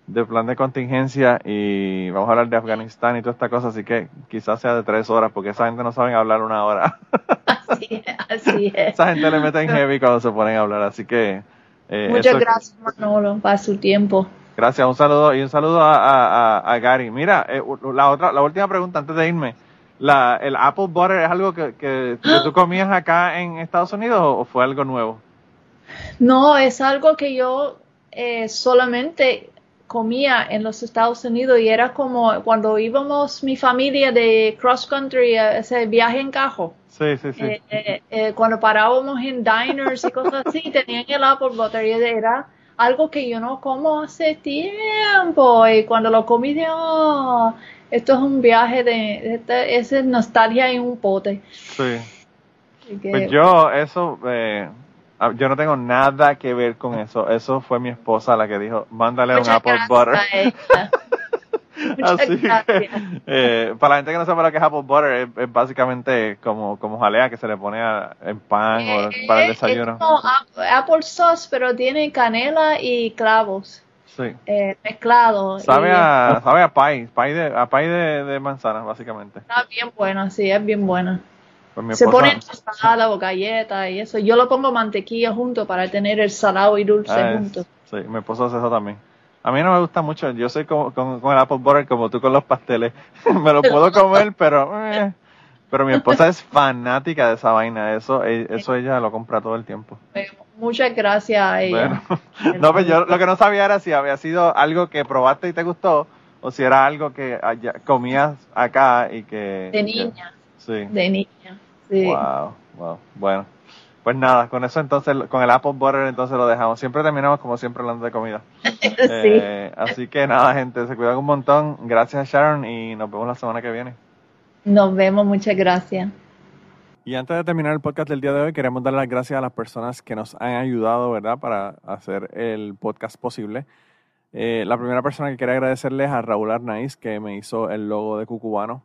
de plan de contingencia y vamos a hablar de Afganistán y toda esta cosa. Así que quizás sea de tres horas porque esa gente no sabe hablar una hora. (laughs) Así, así es. esa gente le mete en heavy cuando se ponen a hablar. Así que eh, Muchas eso- gracias, Manolo, para su tiempo. Gracias, un saludo y un saludo a, a, a- a Gary. Mira, eh, la otra, la última pregunta antes de irme. La, ¿El apple butter es algo que, que, que (gasps) tú comías acá en Estados Unidos o, o fue algo nuevo? No, es algo que yo eh, solamente comía en los Estados Unidos y era como cuando íbamos mi familia de cross country a ese viaje en carro. Sí, sí, sí. Eh, eh, eh, cuando parábamos en diners y cosas así, (laughs) tenían el apple butter y era algo que yo no como hace tiempo y cuando lo comí de, "Oh, esto es un viaje de, esa es nostalgia en un pote. sí. Que- Pues yo, eso, eh, ah, yo no tengo nada que ver con eso. Eso fue mi esposa la que dijo, mándale un apple butter. (laughs) (laughs) Así que, eh, para la gente que no sabe lo que es apple butter, es, es básicamente como, como jalea que se le pone a- en pan o Eh, para el es desayuno. como ap- apple sauce, pero tiene canela y clavos. Sí. eh, mezclado. Sabe y a, sabe a pie, pie de, a pie de, de manzana, básicamente. Está bien buena, sí, es bien buena. Pues Se esposa- pone en tostada o galleta y eso. Yo lo pongo mantequilla junto para tener el salado y dulce Ah, es- juntos. Sí, mi esposo hace eso también. A mí no me gusta mucho, yo soy como, con, con el apple butter como tú con los pasteles. (laughs) me lo puedo comer, pero eh. pero mi esposa es (laughs) fanática de esa vaina, eso eh, eso ella lo compra todo el tiempo. Muchas gracias a ella. Bueno, (laughs) no, pues yo lo que no sabía era si había sido algo que probaste y te gustó o si era algo que allá- comías acá y que... De que- niña, sí. de niña. Sí. Wow, wow. Bueno, pues nada, con eso entonces, con el apple butter entonces lo dejamos. Siempre terminamos como siempre hablando de comida. (laughs) sí. Eh, así que nada, gente, se cuidan un montón. Gracias Sharon y nos vemos la semana que viene. Nos vemos, muchas gracias. Y antes de terminar el podcast del día de hoy, queremos dar las gracias a las personas que nos han ayudado, ¿verdad?, para hacer el podcast posible. Eh, la primera persona que quería agradecerles es a Raúl Arnaiz, que me hizo el logo de Cucubano.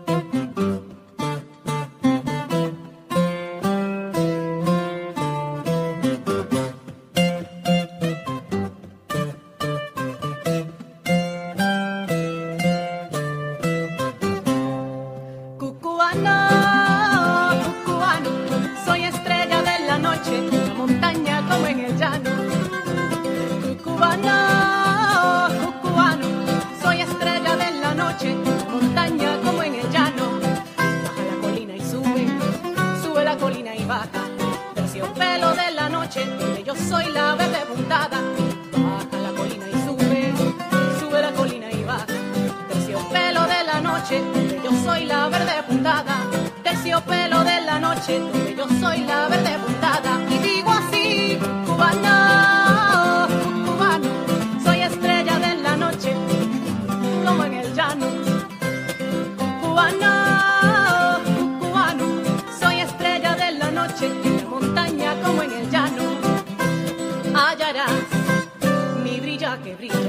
Que